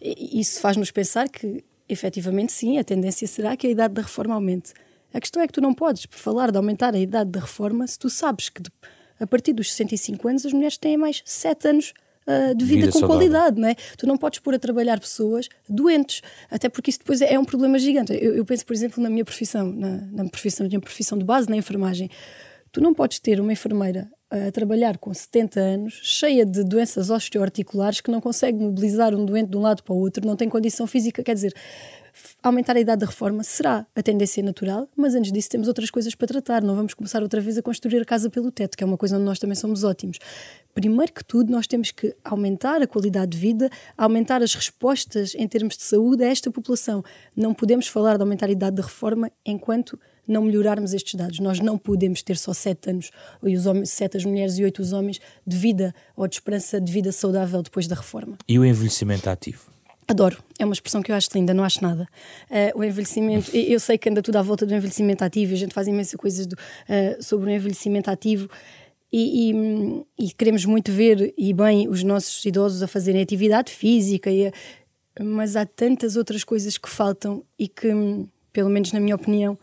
isso faz-nos pensar que efetivamente, sim, a tendência será que a idade da reforma aumente. A questão é que tu não podes falar de aumentar a idade da reforma se tu sabes que a partir dos 65 anos as mulheres têm mais 7 anos uh, de vida, vida com saudável. qualidade, não é? Tu não podes pôr a trabalhar pessoas doentes, até porque isso depois é um problema gigante. Eu, eu penso, por exemplo, na minha profissão, na, na, profissão, na minha profissão de base, na enfermagem. Tu não podes ter uma enfermeira a trabalhar com 70 anos, cheia de doenças osteoarticulares, que não consegue mobilizar um doente de um lado para o outro, não tem condição física, quer dizer, aumentar a idade da reforma será a tendência natural, mas antes disso temos outras coisas para tratar, não vamos começar outra vez a construir a casa pelo teto, que é uma coisa onde nós também somos ótimos. Primeiro que tudo, nós temos que aumentar a qualidade de vida, aumentar as respostas em termos de saúde a esta população. Não podemos falar de aumentar a idade da reforma enquanto não melhorarmos estes dados. Nós não podemos ter só sete anos, e os homens, sete as mulheres e oito os homens, de vida ou de esperança de vida saudável depois da reforma. E o envelhecimento ativo? Adoro, é uma expressão que eu acho linda, não acho nada. Uh, o envelhecimento, eu sei que anda tudo à volta do envelhecimento ativo, a gente faz imensas coisas do, uh, sobre o envelhecimento ativo e, e, e, queremos muito ver e bem os nossos idosos a fazerem atividade física, e, mas há tantas outras coisas que faltam e que, pelo menos na minha opinião,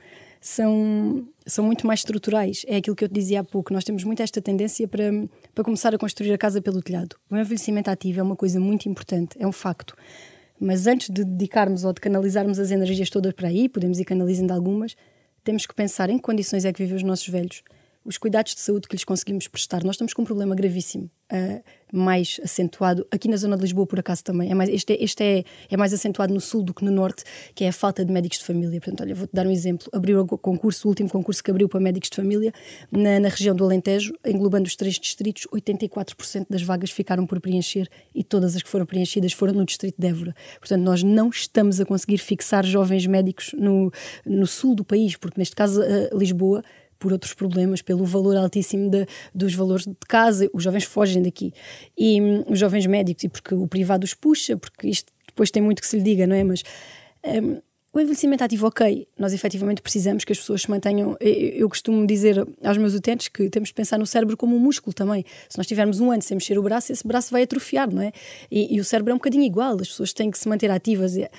são, são muito mais estruturais. É aquilo que eu te dizia há pouco. Nós temos muito esta tendência para, para começar a construir a casa pelo telhado. O envelhecimento ativo é uma coisa muito importante, é um facto. Mas antes de dedicarmos ou de canalizarmos as energias todas para aí, podemos ir canalizando algumas, temos que pensar em que condições é que vivem os nossos velhos os cuidados de saúde que lhes conseguimos prestar. Nós estamos com um problema gravíssimo, uh, mais acentuado, aqui na zona de Lisboa, por acaso também. É mais, este é, este é, é, mais acentuado no sul do que no norte, que é a falta de médicos de família. Portanto, olha, vou-te dar um exemplo. Abriu o concurso, o último concurso que abriu para médicos de família, na, na região do Alentejo, englobando os três distritos, 84% das vagas ficaram por preencher e todas as que foram preenchidas foram no distrito de Évora. Portanto, nós não estamos a conseguir fixar jovens médicos no, no sul do país, porque neste caso, uh, Lisboa por outros problemas, pelo valor altíssimo de, dos valores de casa, os jovens fogem daqui. E um, os jovens médicos, e porque o privado os puxa, porque isto depois tem muito que se lhe diga, não é? Mas um, o envelhecimento ativo, ok, nós efetivamente precisamos que as pessoas se mantenham. Eu, costumo dizer aos meus utentes que temos de pensar no cérebro como um músculo também. Se nós tivermos um ano sem mexer o braço, esse braço vai atrofiar, não é? E, e o cérebro é um bocadinho igual, as pessoas têm que se manter ativas. E,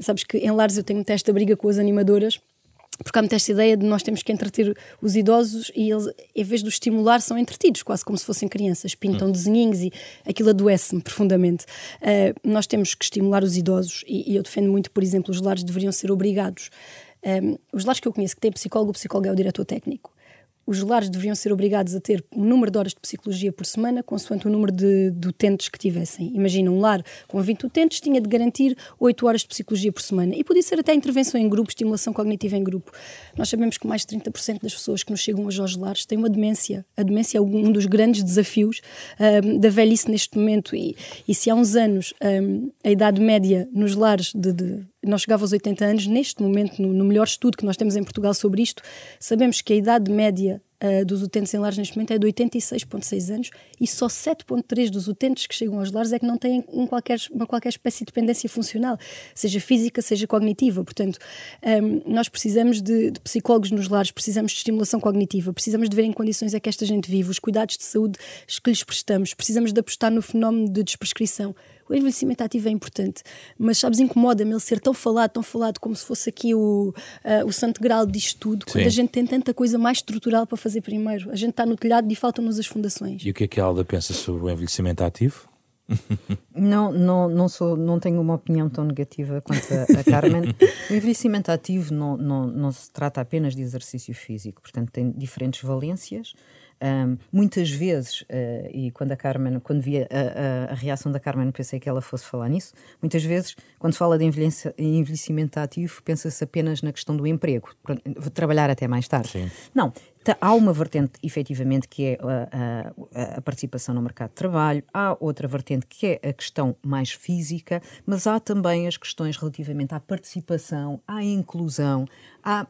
sabes que em lares eu tenho muita esta briga com as animadoras porque há muita esta ideia de nós temos que entreter os idosos e eles, em vez de os estimular, são entretidos, quase como se fossem crianças, pintam hum. desenhinhos e aquilo adoece-me profundamente. Uh, nós temos que estimular os idosos e, e, eu defendo muito, por exemplo, os lares deveriam ser obrigados. Um, ah, os lares que eu conheço que têm psicólogo, o psicólogo é o diretor técnico os lares deveriam ser obrigados a ter um número de horas de psicologia por semana, consoante o número de, de utentes que tivessem. Imagina, um lar com 20 utentes tinha de garantir 8 horas de psicologia por semana. E podia ser até intervenção em grupo, estimulação cognitiva em grupo. Nós sabemos que mais de 30% das pessoas que nos chegam hoje aos lares têm uma demência. A demência é um dos grandes desafios um, da velhice neste momento. E, e se há uns anos um, a idade média nos lares de, de nós chegava aos 80 anos, neste momento, no, no, melhor estudo que nós temos em Portugal sobre isto, sabemos que a idade média uh, dos utentes em lares neste momento é de 86,6 anos e só 7,3 dos utentes que chegam aos lares é que não têm um qualquer, uma qualquer espécie de dependência funcional, seja física, seja cognitiva. Portanto, um, nós precisamos de, de, psicólogos nos lares, precisamos de estimulação cognitiva, precisamos de ver em condições é que esta gente vive, os cuidados de saúde que lhes prestamos, precisamos de apostar no fenómeno de desprescrição. O envelhecimento ativo é importante, mas sabes, incomoda-me ele ser tão falado, tão falado, como se fosse aqui o, uh, o santo grau disto tudo, Sim. quando a gente tem tanta coisa mais estrutural para fazer primeiro. A gente está no telhado e faltam-nos as fundações. E o que é que a Alda pensa sobre o envelhecimento ativo? *laughs* Não, não, não, sou, não tenho uma opinião tão negativa quanto a, a Carmen. *laughs* o envelhecimento ativo não, não, não se trata apenas de exercício físico, portanto, tem diferentes valências. Um, muitas vezes, uh, e quando a Carmen, quando vi a, a, a, reação da Carmen, pensei que ela fosse falar nisso. Muitas vezes, quando fala de envelhecimento ativo, pensa-se apenas na questão do emprego, vou trabalhar até mais tarde. Sim. Não, há uma vertente, efetivamente, que é a, a, participação no mercado de trabalho, há outra vertente que é a questão mais física, mas há também as questões relativamente à participação, à inclusão, à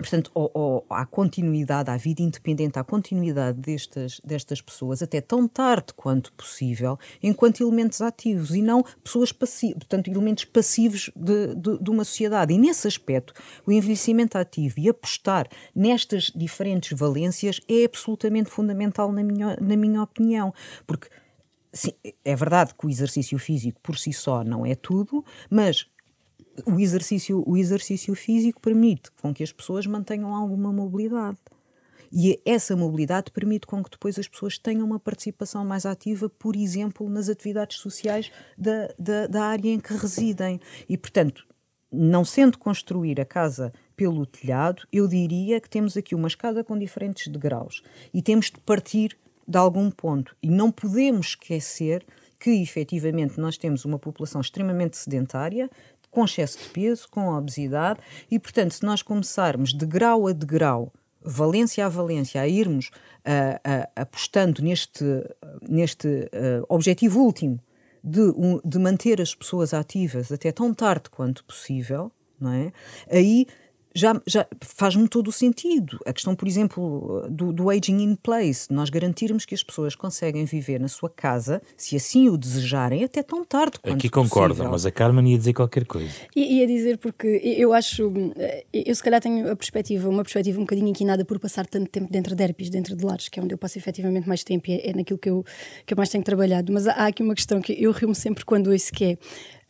portanto, ou, ou, continuidade, à vida independente, à continuidade destas, destas pessoas até tão tarde quanto possível, enquanto elementos ativos e não pessoas passivas, portanto, elementos passivos de, de, de, uma sociedade. E nesse aspecto, o envelhecimento ativo e apostar nestas diferentes valências é absolutamente fundamental, na minha, na minha opinião, porque. Sim, é verdade que o exercício físico por si só não é tudo, mas o exercício, o exercício físico permite com que as pessoas mantenham alguma mobilidade. E essa mobilidade permite com que depois as pessoas tenham uma participação mais ativa, por exemplo, nas atividades sociais da, da, da área em que residem. E, portanto, não sendo construir a casa pelo telhado, eu diria que temos aqui uma escada com diferentes degraus e temos de partir de algum ponto. E não podemos esquecer que efetivamente nós temos uma população extremamente sedentária, com excesso de peso, com obesidade, e portanto, se nós começarmos de grau a degrau, valência a valência, a irmos uh, uh, apostando neste, neste uh, objetivo último de, um, de manter as pessoas ativas até tão tarde quanto possível, não é? aí já, já faz-me todo o sentido. A questão, por exemplo, do, do, aging in place, nós garantirmos que as pessoas conseguem viver na sua casa, se assim o desejarem, até tão tarde quanto Aqui concordo, mas a Carmen ia dizer qualquer coisa. I, ia dizer porque eu acho, eu se calhar tenho a perspectiva, uma perspectiva um bocadinho inquinada por passar tanto tempo dentro de herpes, dentro de lares, que é onde eu passo efetivamente mais tempo e é, é naquilo que eu, que eu mais tenho trabalhado. Mas há, há aqui uma questão que eu rio-me sempre quando ouço que é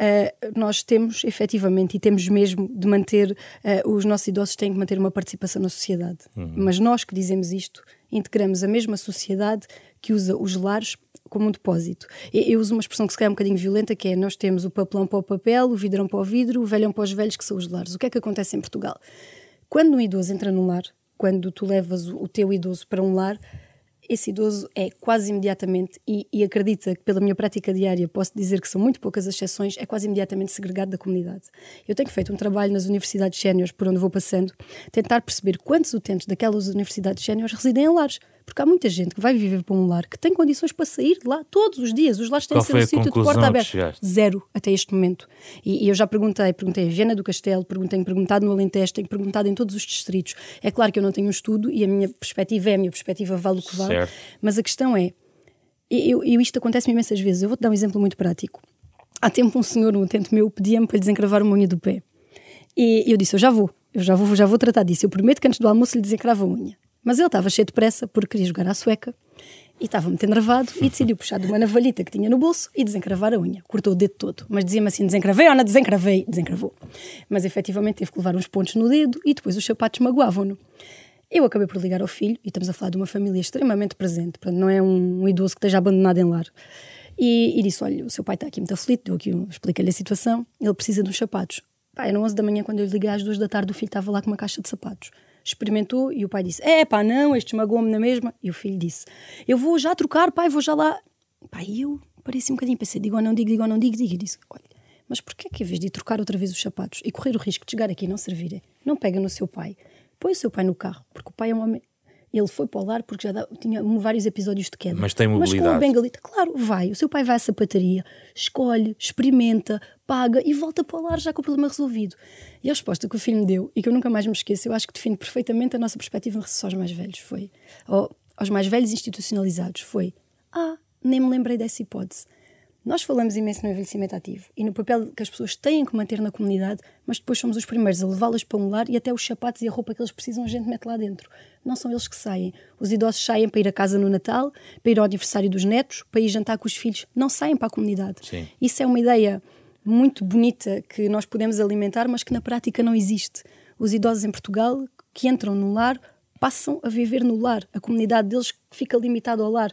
uh, nós temos efetivamente e temos mesmo de manter, uh, os nossos idosos têm que manter uma participação na sociedade. Uhum. Mas nós que dizemos isto, integramos a mesma sociedade que usa os lares como um depósito. Eu uso uma expressão que se calhar é um bocadinho violenta, que é nós temos o papelão para o papel, o vidrão para o vidro, o velhão para os velhos, que são os lares. O que é que acontece em Portugal? Quando um idoso entra num lar, quando tu levas o teu idoso para um lar, esse idoso é quase imediatamente, e, e, acredita que pela minha prática diária posso dizer que são muito poucas as exceções, é quase imediatamente segregado da comunidade. Eu tenho feito um trabalho nas universidades séniores por onde vou passando, tentar perceber quantos utentes daquelas universidades séniores residem em lares. Porque há muita gente que vai viver para um lar que tem condições para sair de lá todos os dias. Os lares têm Qual ser um sítio de porta aberta. Zero até este momento. E, e, eu já perguntei, perguntei em Viana do Castelo, perguntei, tenho perguntado no Alentejo, tenho perguntado em todos os distritos. É claro que eu não tenho um estudo e a minha perspectiva é a minha perspectiva, vale o que vale. Certo. Mas a questão é, eu, eu isto acontece-me imensas vezes. Eu vou-te dar um exemplo muito prático. Há tempo um senhor, um utente meu, pedia-me para lhe desencravar uma unha do pé. E eu disse, eu já vou, eu já vou, já vou tratar disso. Eu prometo que antes do almoço lhe desencravo a unha. Mas ele estava cheio de pressa porque queria jogar à sueca e estava muito enervado e decidiu puxar de uma navalhita que tinha no bolso e desencravar a unha. Cortou o dedo todo. Mas dizia-me assim: desencravei ou não desencravei? Desencravou. Mas efetivamente teve que levar uns pontos no dedo e depois os sapatos magoavam-no. Eu acabei por ligar ao filho, e estamos a falar de uma família extremamente presente, não é um, idoso que esteja abandonado em lar. E, e disse: Olha, o seu pai está aqui muito aflito, deu aqui um, explica-lhe a situação, ele precisa de uns sapatos. Pá, eram 11 da manhã quando eu lhe liguei às 2 da tarde, o filho estava lá com uma caixa de sapatos experimentou e o pai disse: É pá, não, este esmagou-me na mesma. E o filho disse: Eu vou já trocar, pai, vou já lá. Pai, eu pareci um bocadinho, pensei: digo ou não digo, digo ou não digo, digo. E disse: Olha, mas porquê que em vez de trocar outra vez os sapatos e correr o risco de chegar aqui e não servir, não pega no seu pai, põe o seu pai no carro, porque o pai é um homem. Ele foi para o lar porque já tinha vários episódios de queda. Mas tem mobilidade. Mas com a bengalita, claro, vai. O seu pai vai à sapataria, escolhe, experimenta, paga e volta para o lar já com o problema resolvido. E a resposta que o filho me deu, e que eu nunca mais me esqueço, eu acho que define perfeitamente a nossa perspectiva em relação aos mais velhos, foi... Ou, aos mais velhos institucionalizados, foi... Ah, nem me lembrei dessa hipótese. Nós falamos imenso no envelhecimento ativo e no papel que as pessoas têm que manter na comunidade, mas depois somos os primeiros a levá-las para um lar e até os sapatos e a roupa que eles precisam a gente mete lá dentro. Não são eles que saem. Os idosos saem para ir a casa no Natal, para ir ao aniversário dos netos, para ir jantar com os filhos. Não saem para a comunidade. Sim. Isso é uma ideia muito bonita que nós podemos alimentar, mas que na prática não existe. Os idosos em Portugal que entram no lar passam a viver no lar. A comunidade deles fica limitada ao lar.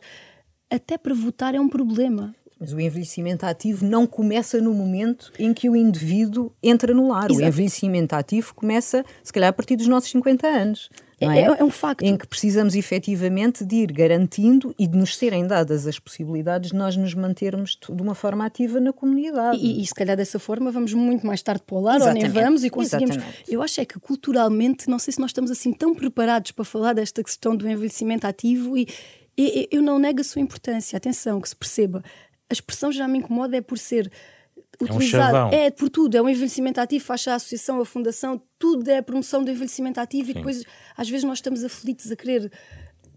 Até para votar é um problema. Mas o envelhecimento ativo não começa no momento em que o indivíduo entra no lar. Exato. O envelhecimento ativo começa, se calhar, a partir dos nossos 50 anos. É- é? é- é um facto. Em que precisamos efetivamente de ir garantindo e de nos serem dadas as possibilidades de nós nos mantermos de uma forma ativa na comunidade. E, e se calhar dessa forma vamos muito mais tarde para o lar, ou nem vamos e conseguimos. Exatamente. Eu acho é que culturalmente, não sei se nós estamos assim tão preparados para falar desta questão do envelhecimento ativo e, e- e eu não nego a sua importância. Atenção, que se perceba. A expressão já me incomoda é por ser um utilizada. chavão. É por tudo, é um envelhecimento ativo, faz a associação, a fundação, tudo é a promoção do envelhecimento ativo e depois às vezes nós estamos aflitos a querer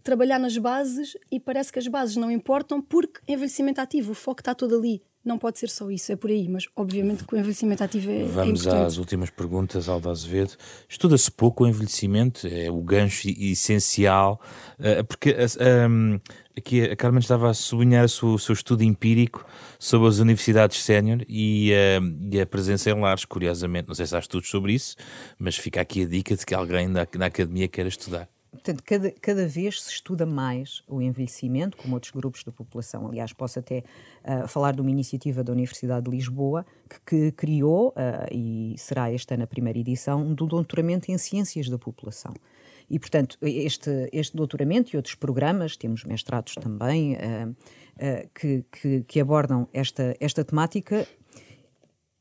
trabalhar nas bases e parece que as bases não importam porque envelhecimento ativo, o foco está todo ali. Não pode ser só isso, é por aí, mas obviamente que o envelhecimento ativo é, é Vamos importante. às últimas perguntas, Alda Azevedo. Estuda-se pouco o envelhecimento, é o gancho essencial, eh, porque um, aqui a Carmen estava a sublinhar o seu, estudo empírico sobre as universidades sénior e, eh, e a presença em lares, curiosamente. Não sei se há estudos sobre isso, mas fica aqui a dica de que alguém na academia queira estudar. Portanto, cada, cada vez se estuda mais o envelhecimento, como outros grupos da população. Aliás, posso até ah, falar de uma iniciativa da Universidade de Lisboa que, que criou, ah, e será esta na primeira edição, do doutoramento em Ciências da População. E, portanto, este, este doutoramento e outros programas, temos mestrados também, ah, ah, que, que, que abordam esta, esta temática,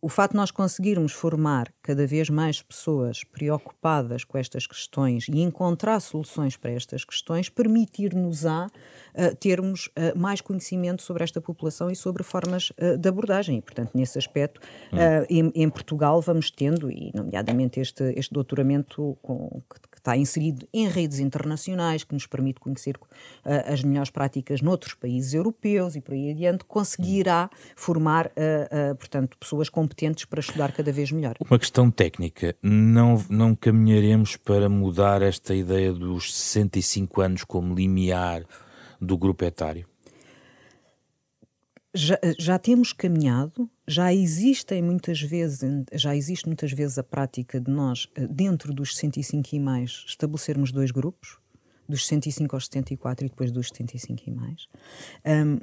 o fato de nós conseguirmos formar cada vez mais pessoas preocupadas com estas questões e encontrar soluções para estas questões permitir-nos-á uh, termos uh, mais conhecimento sobre esta população e sobre formas uh, de abordagem. E, portanto, nesse aspecto, uh, em, em Portugal vamos tendo, e nomeadamente este, este doutoramento com, que, que está inserido em redes internacionais, que nos permite conhecer uh, as melhores práticas noutros países europeus e por aí adiante, conseguirá formar, uh, uh, portanto, pessoas competentes para estudar cada vez melhor. Uma questão técnica, não, não caminharemos para mudar esta ideia dos 65 anos como limiar do grupo etário? Já, já temos caminhado, já existem muitas vezes, já existe muitas vezes a prática de nós, eh, dentro dos 65 e mais, estabelecermos dois grupos, dos 65 aos 74 e depois dos 75 e mais. Um,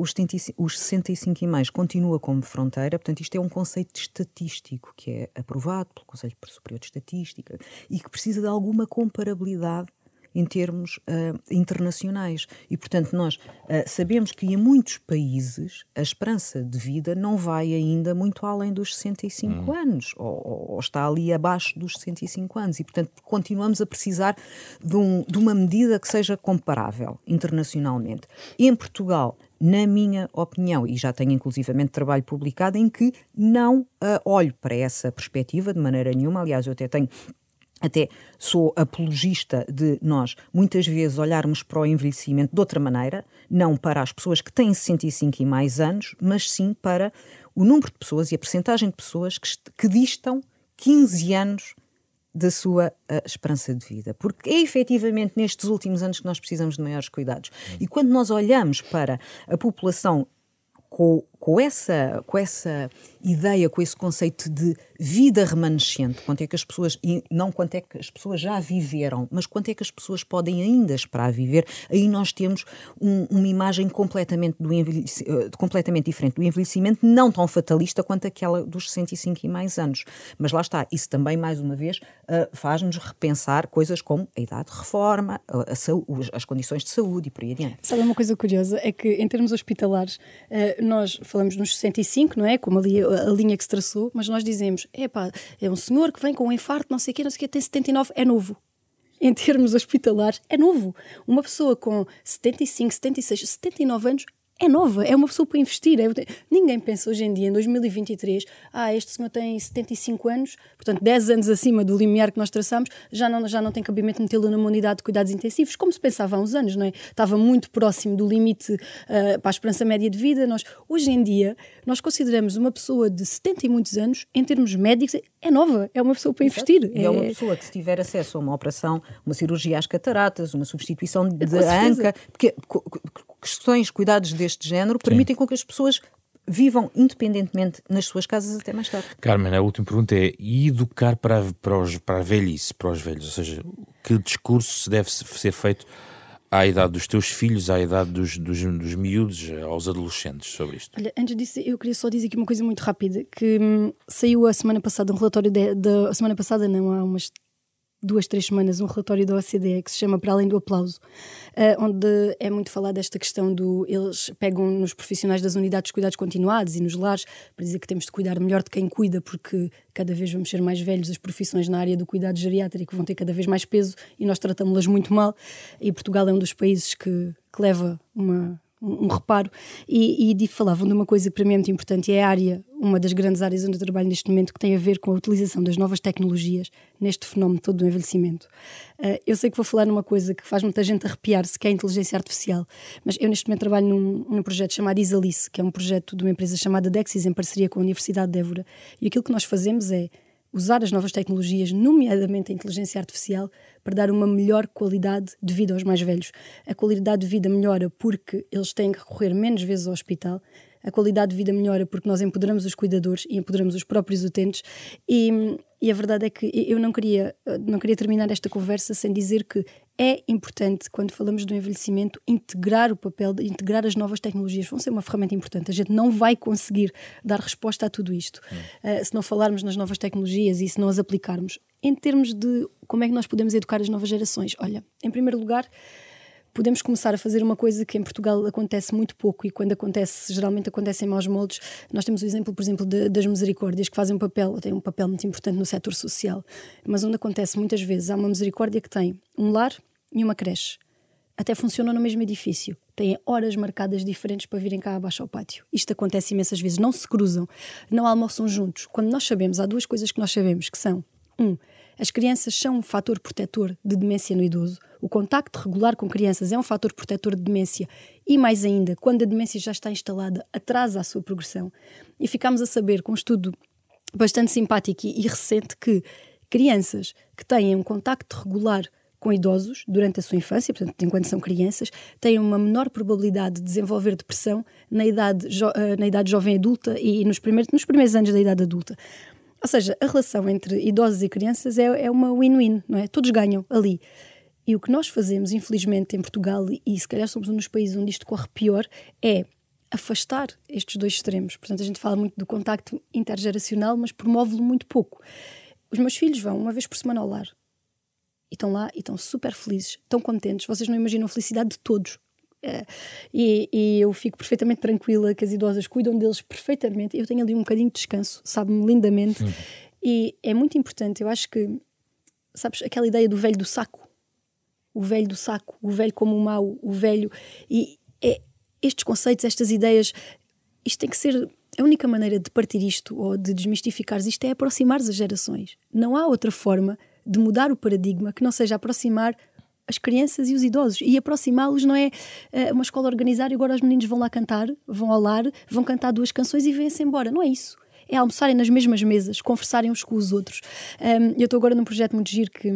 os, 75, os 65 e mais continua como fronteira, portanto, isto é um conceito estatístico que é aprovado pelo Conselho Superior de Estatística e que precisa de alguma comparabilidade em termos uh, internacionais. E, portanto, nós uh, sabemos que em muitos países a esperança de vida não vai ainda muito além dos 65 hum. anos, ou, ou, está ali abaixo dos 65 anos. E, portanto, continuamos a precisar de, um, de uma medida que seja comparável internacionalmente. Em Portugal, na minha opinião, e já tenho inclusivamente trabalho publicado em que não uh, olho para essa perspectiva de maneira nenhuma, aliás, eu até tenho até sou apologista de nós muitas vezes olharmos para o envelhecimento de outra maneira, não para as pessoas que têm 65 e mais anos, mas sim para o número de pessoas e a percentagem de pessoas que, que distam 15 anos da sua uh, esperança de vida. Porque é efetivamente nestes últimos anos que nós precisamos de maiores cuidados. E quando nós olhamos para a população com, com, essa, com essa ideia, com esse conceito de vida remanescente, quanto é que as pessoas, não quanto é que as pessoas já viveram, mas quanto é que as pessoas podem ainda esperar viver, aí nós temos um, uma imagem completamente, do completamente diferente do envelhecimento, não tão fatalista quanto aquela dos 65 e mais anos. Mas lá está, isso também, mais uma vez, uh, faz-nos repensar coisas como a idade de reforma, a, a, as condições de saúde e por aí adiante. Sabe uma coisa curiosa? É que em termos hospitalares, uh, nós falamos nos 65, não é? Como ali a, linha que se traçou, mas nós dizemos, epá, é um senhor que vem com um infarto, não sei o quê, não sei o quê, tem 79, é novo. em termos hospitalares, é novo. Uma pessoa com 75, 76, 79 anos é nova, é uma pessoa para investir. É... Ninguém pensa hoje em dia, em 2023, ah, este senhor tem 75 anos, portanto 10 anos acima do limiar que nós traçamos, já não, já não tem cabimento metê-lo numa unidade de cuidados intensivos, como se pensava há uns anos, não é? Estava muito próximo do limite uh, para a esperança média de vida. Nós, hoje em dia, nós consideramos uma pessoa de 70 e muitos anos, em termos médicos, é nova, é uma pessoa para investir. E é... é uma pessoa que se tiver acesso a uma operação, uma cirurgia às cataratas, uma substituição de, de anca, porque questões, cuidados deste género, permitem Sim. com que as pessoas vivam independentemente nas suas casas até mais tarde. Carmen, a última pergunta é: e educar para, para, os, para a velhice, para os velhos? Ou seja, que discurso se deve ser feito à idade dos teus filhos, à idade dos, dos, dos miúdos, aos adolescentes sobre isto? Olha, antes disso, eu queria só dizer aqui uma coisa muito rápida: que hum, saiu a semana passada um relatório, de, de, a semana passada, não, há umas duas, três semanas um relatório da OCDE que se chama Para Além do Aplauso, uh, onde é muito falado desta questão do. Eles pegam nos profissionais das unidades de cuidados continuados e nos lares para dizer que temos de cuidar melhor de quem cuida, porque cada vez vamos ser mais velhos, as profissões na área do cuidado geriátrico vão ter cada vez mais peso e nós tratamos-las muito mal. E Portugal é um dos países que, que leva uma um, reparo, e, e falavam de uma coisa que para mim é muito importante, é a área, uma das grandes áreas onde eu trabalho neste momento, que tem a ver com a utilização das novas tecnologias neste fenómeno todo do envelhecimento. Uh, eu sei que vou falar numa coisa que faz muita gente arrepiar-se, que é a inteligência artificial, mas eu neste momento trabalho num, num projeto chamado Isalice, que é um projeto de uma empresa chamada Dexis, em parceria com a Universidade de Évora, e aquilo que nós fazemos é usar as novas tecnologias, nomeadamente a inteligência artificial, para dar uma melhor qualidade de vida aos mais velhos. A qualidade de vida melhora porque eles têm que recorrer menos vezes ao hospital, a qualidade de vida melhora porque nós empoderamos os cuidadores e empoderamos os próprios utentes e, e, a verdade é que eu não queria, não queria terminar esta conversa sem dizer que é importante, quando falamos do envelhecimento, integrar o papel, de, integrar as novas tecnologias. Vão ser uma ferramenta importante. A gente não vai conseguir dar resposta a tudo isto uh, se não falarmos nas novas tecnologias e se não as aplicarmos. Em termos de como é que nós podemos educar as novas gerações? Olha, em primeiro lugar, podemos começar a fazer uma coisa que em Portugal acontece muito pouco e quando acontece, geralmente acontece em maus moldes. Nós temos o exemplo, por exemplo, de, das misericórdias que fazem um papel, têm um papel muito importante no setor social, mas onde acontece muitas vezes, há uma misericórdia que tem um lar e uma creche. Até funcionam no mesmo edifício. Têm horas marcadas diferentes para virem cá abaixo ao pátio. Isto acontece imensas vezes. Não se cruzam, não almoçam juntos. Quando nós sabemos, há duas coisas que nós sabemos, que são, um, as crianças são um fator protetor de demência no idoso. O contacto regular com crianças é um fator protetor de demência. E mais ainda, quando a demência já está instalada, atrasa a sua progressão. E ficamos a saber, com um estudo bastante simpático e recente, que crianças que têm um contacto regular com idosos durante a sua infância, portanto, enquanto são crianças, têm uma menor probabilidade de desenvolver depressão na idade, eh, na idade jovem adulta e nos primeiros, nos primeiros anos da idade adulta. Ou seja, a relação entre idosos e crianças é, é uma win-win, não é? Todos ganham ali. E o que nós fazemos, infelizmente, em Portugal, e se calhar somos um dos países onde isto corre pior, é afastar estes dois extremos. Portanto, a gente fala muito do contacto intergeracional, mas promove-lo muito pouco. Os meus filhos vão uma vez por semana ao lar e estão lá e estão super felizes, estão contentes. Vocês não imaginam a felicidade de todos. E, e, eu fico perfeitamente tranquila que as idosas cuidam deles perfeitamente. Eu tenho ali um bocadinho de descanso, sabe-me lindamente. Uhum. E é muito importante, eu acho que, sabes, aquela ideia do velho do saco. O velho do saco, o velho como o mau, o velho. E é, estes conceitos, estas ideias, isto tem que ser. A única maneira de partir isto ou de desmistificar isto é aproximar as gerações. Não há outra forma de mudar o paradigma que não seja aproximar as crianças e os idosos e aproximá-los não é uh, uma escola organizar e agora os meninos vão lá cantar, vão ao lar, vão cantar duas canções e vêm-se embora. Não é isso. É almoçarem nas mesmas mesas, conversarem uns com os outros. Um, eu estou agora num projeto muito giro que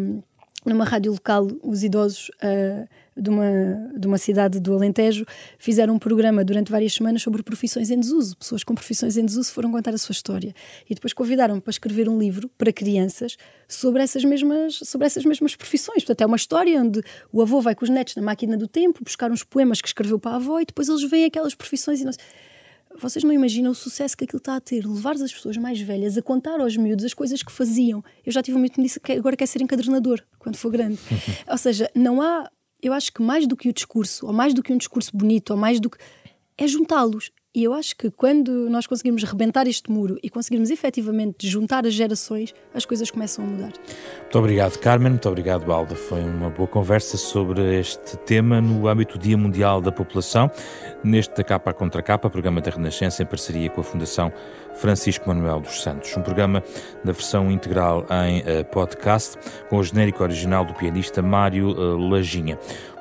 numa rádio local os idosos uh, de uma, de uma cidade do Alentejo, fizeram um programa durante várias semanas sobre profissões em desuso. Pessoas com profissões em desuso foram contar a sua história. E depois convidaram-me para escrever um livro para crianças sobre essas mesmas, sobre essas mesmas profissões. Portanto, é uma história onde o avô vai com os netos na máquina do tempo buscar uns poemas que escreveu para a avó e depois eles veem aquelas profissões e vocês não imaginam o sucesso que aquilo está a ter. Levar as pessoas mais velhas a contar aos miúdos as coisas que faziam. Eu já tive um miúdo que me disse que agora quer ser encadernador quando for grande. *laughs* Ou seja, não há eu acho que mais do que o discurso, ou mais do que um discurso bonito, ou mais do que. é juntá-los. E eu acho que quando nós conseguirmos rebentar este muro e conseguirmos efetivamente juntar as gerações, as coisas começam a mudar. Muito obrigado, Carmen. Muito obrigado, Alda. Foi uma boa conversa sobre este tema no âmbito do Dia Mundial da População, neste da Capa Contra Capa, programa da Renascença em parceria com a Fundação Francisco Manuel dos Santos. Um programa da versão integral em uh, podcast, com o genérico original do pianista Mário uh, Lajinha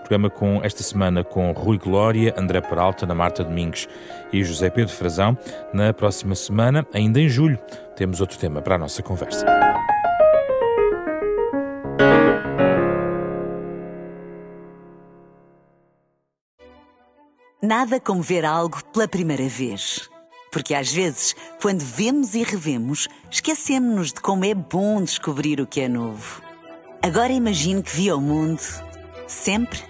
programa com esta semana com Rui Glória, André Peralta, Ana Marta Domingos e José Pedro Frazão. Na próxima semana, ainda em julho, temos outro tema para a nossa conversa. Nada como ver algo pela primeira vez. Porque às vezes, quando vemos e revemos, esquecemos-nos de como é bom descobrir o que é novo. Agora imagine que viu o mundo sempre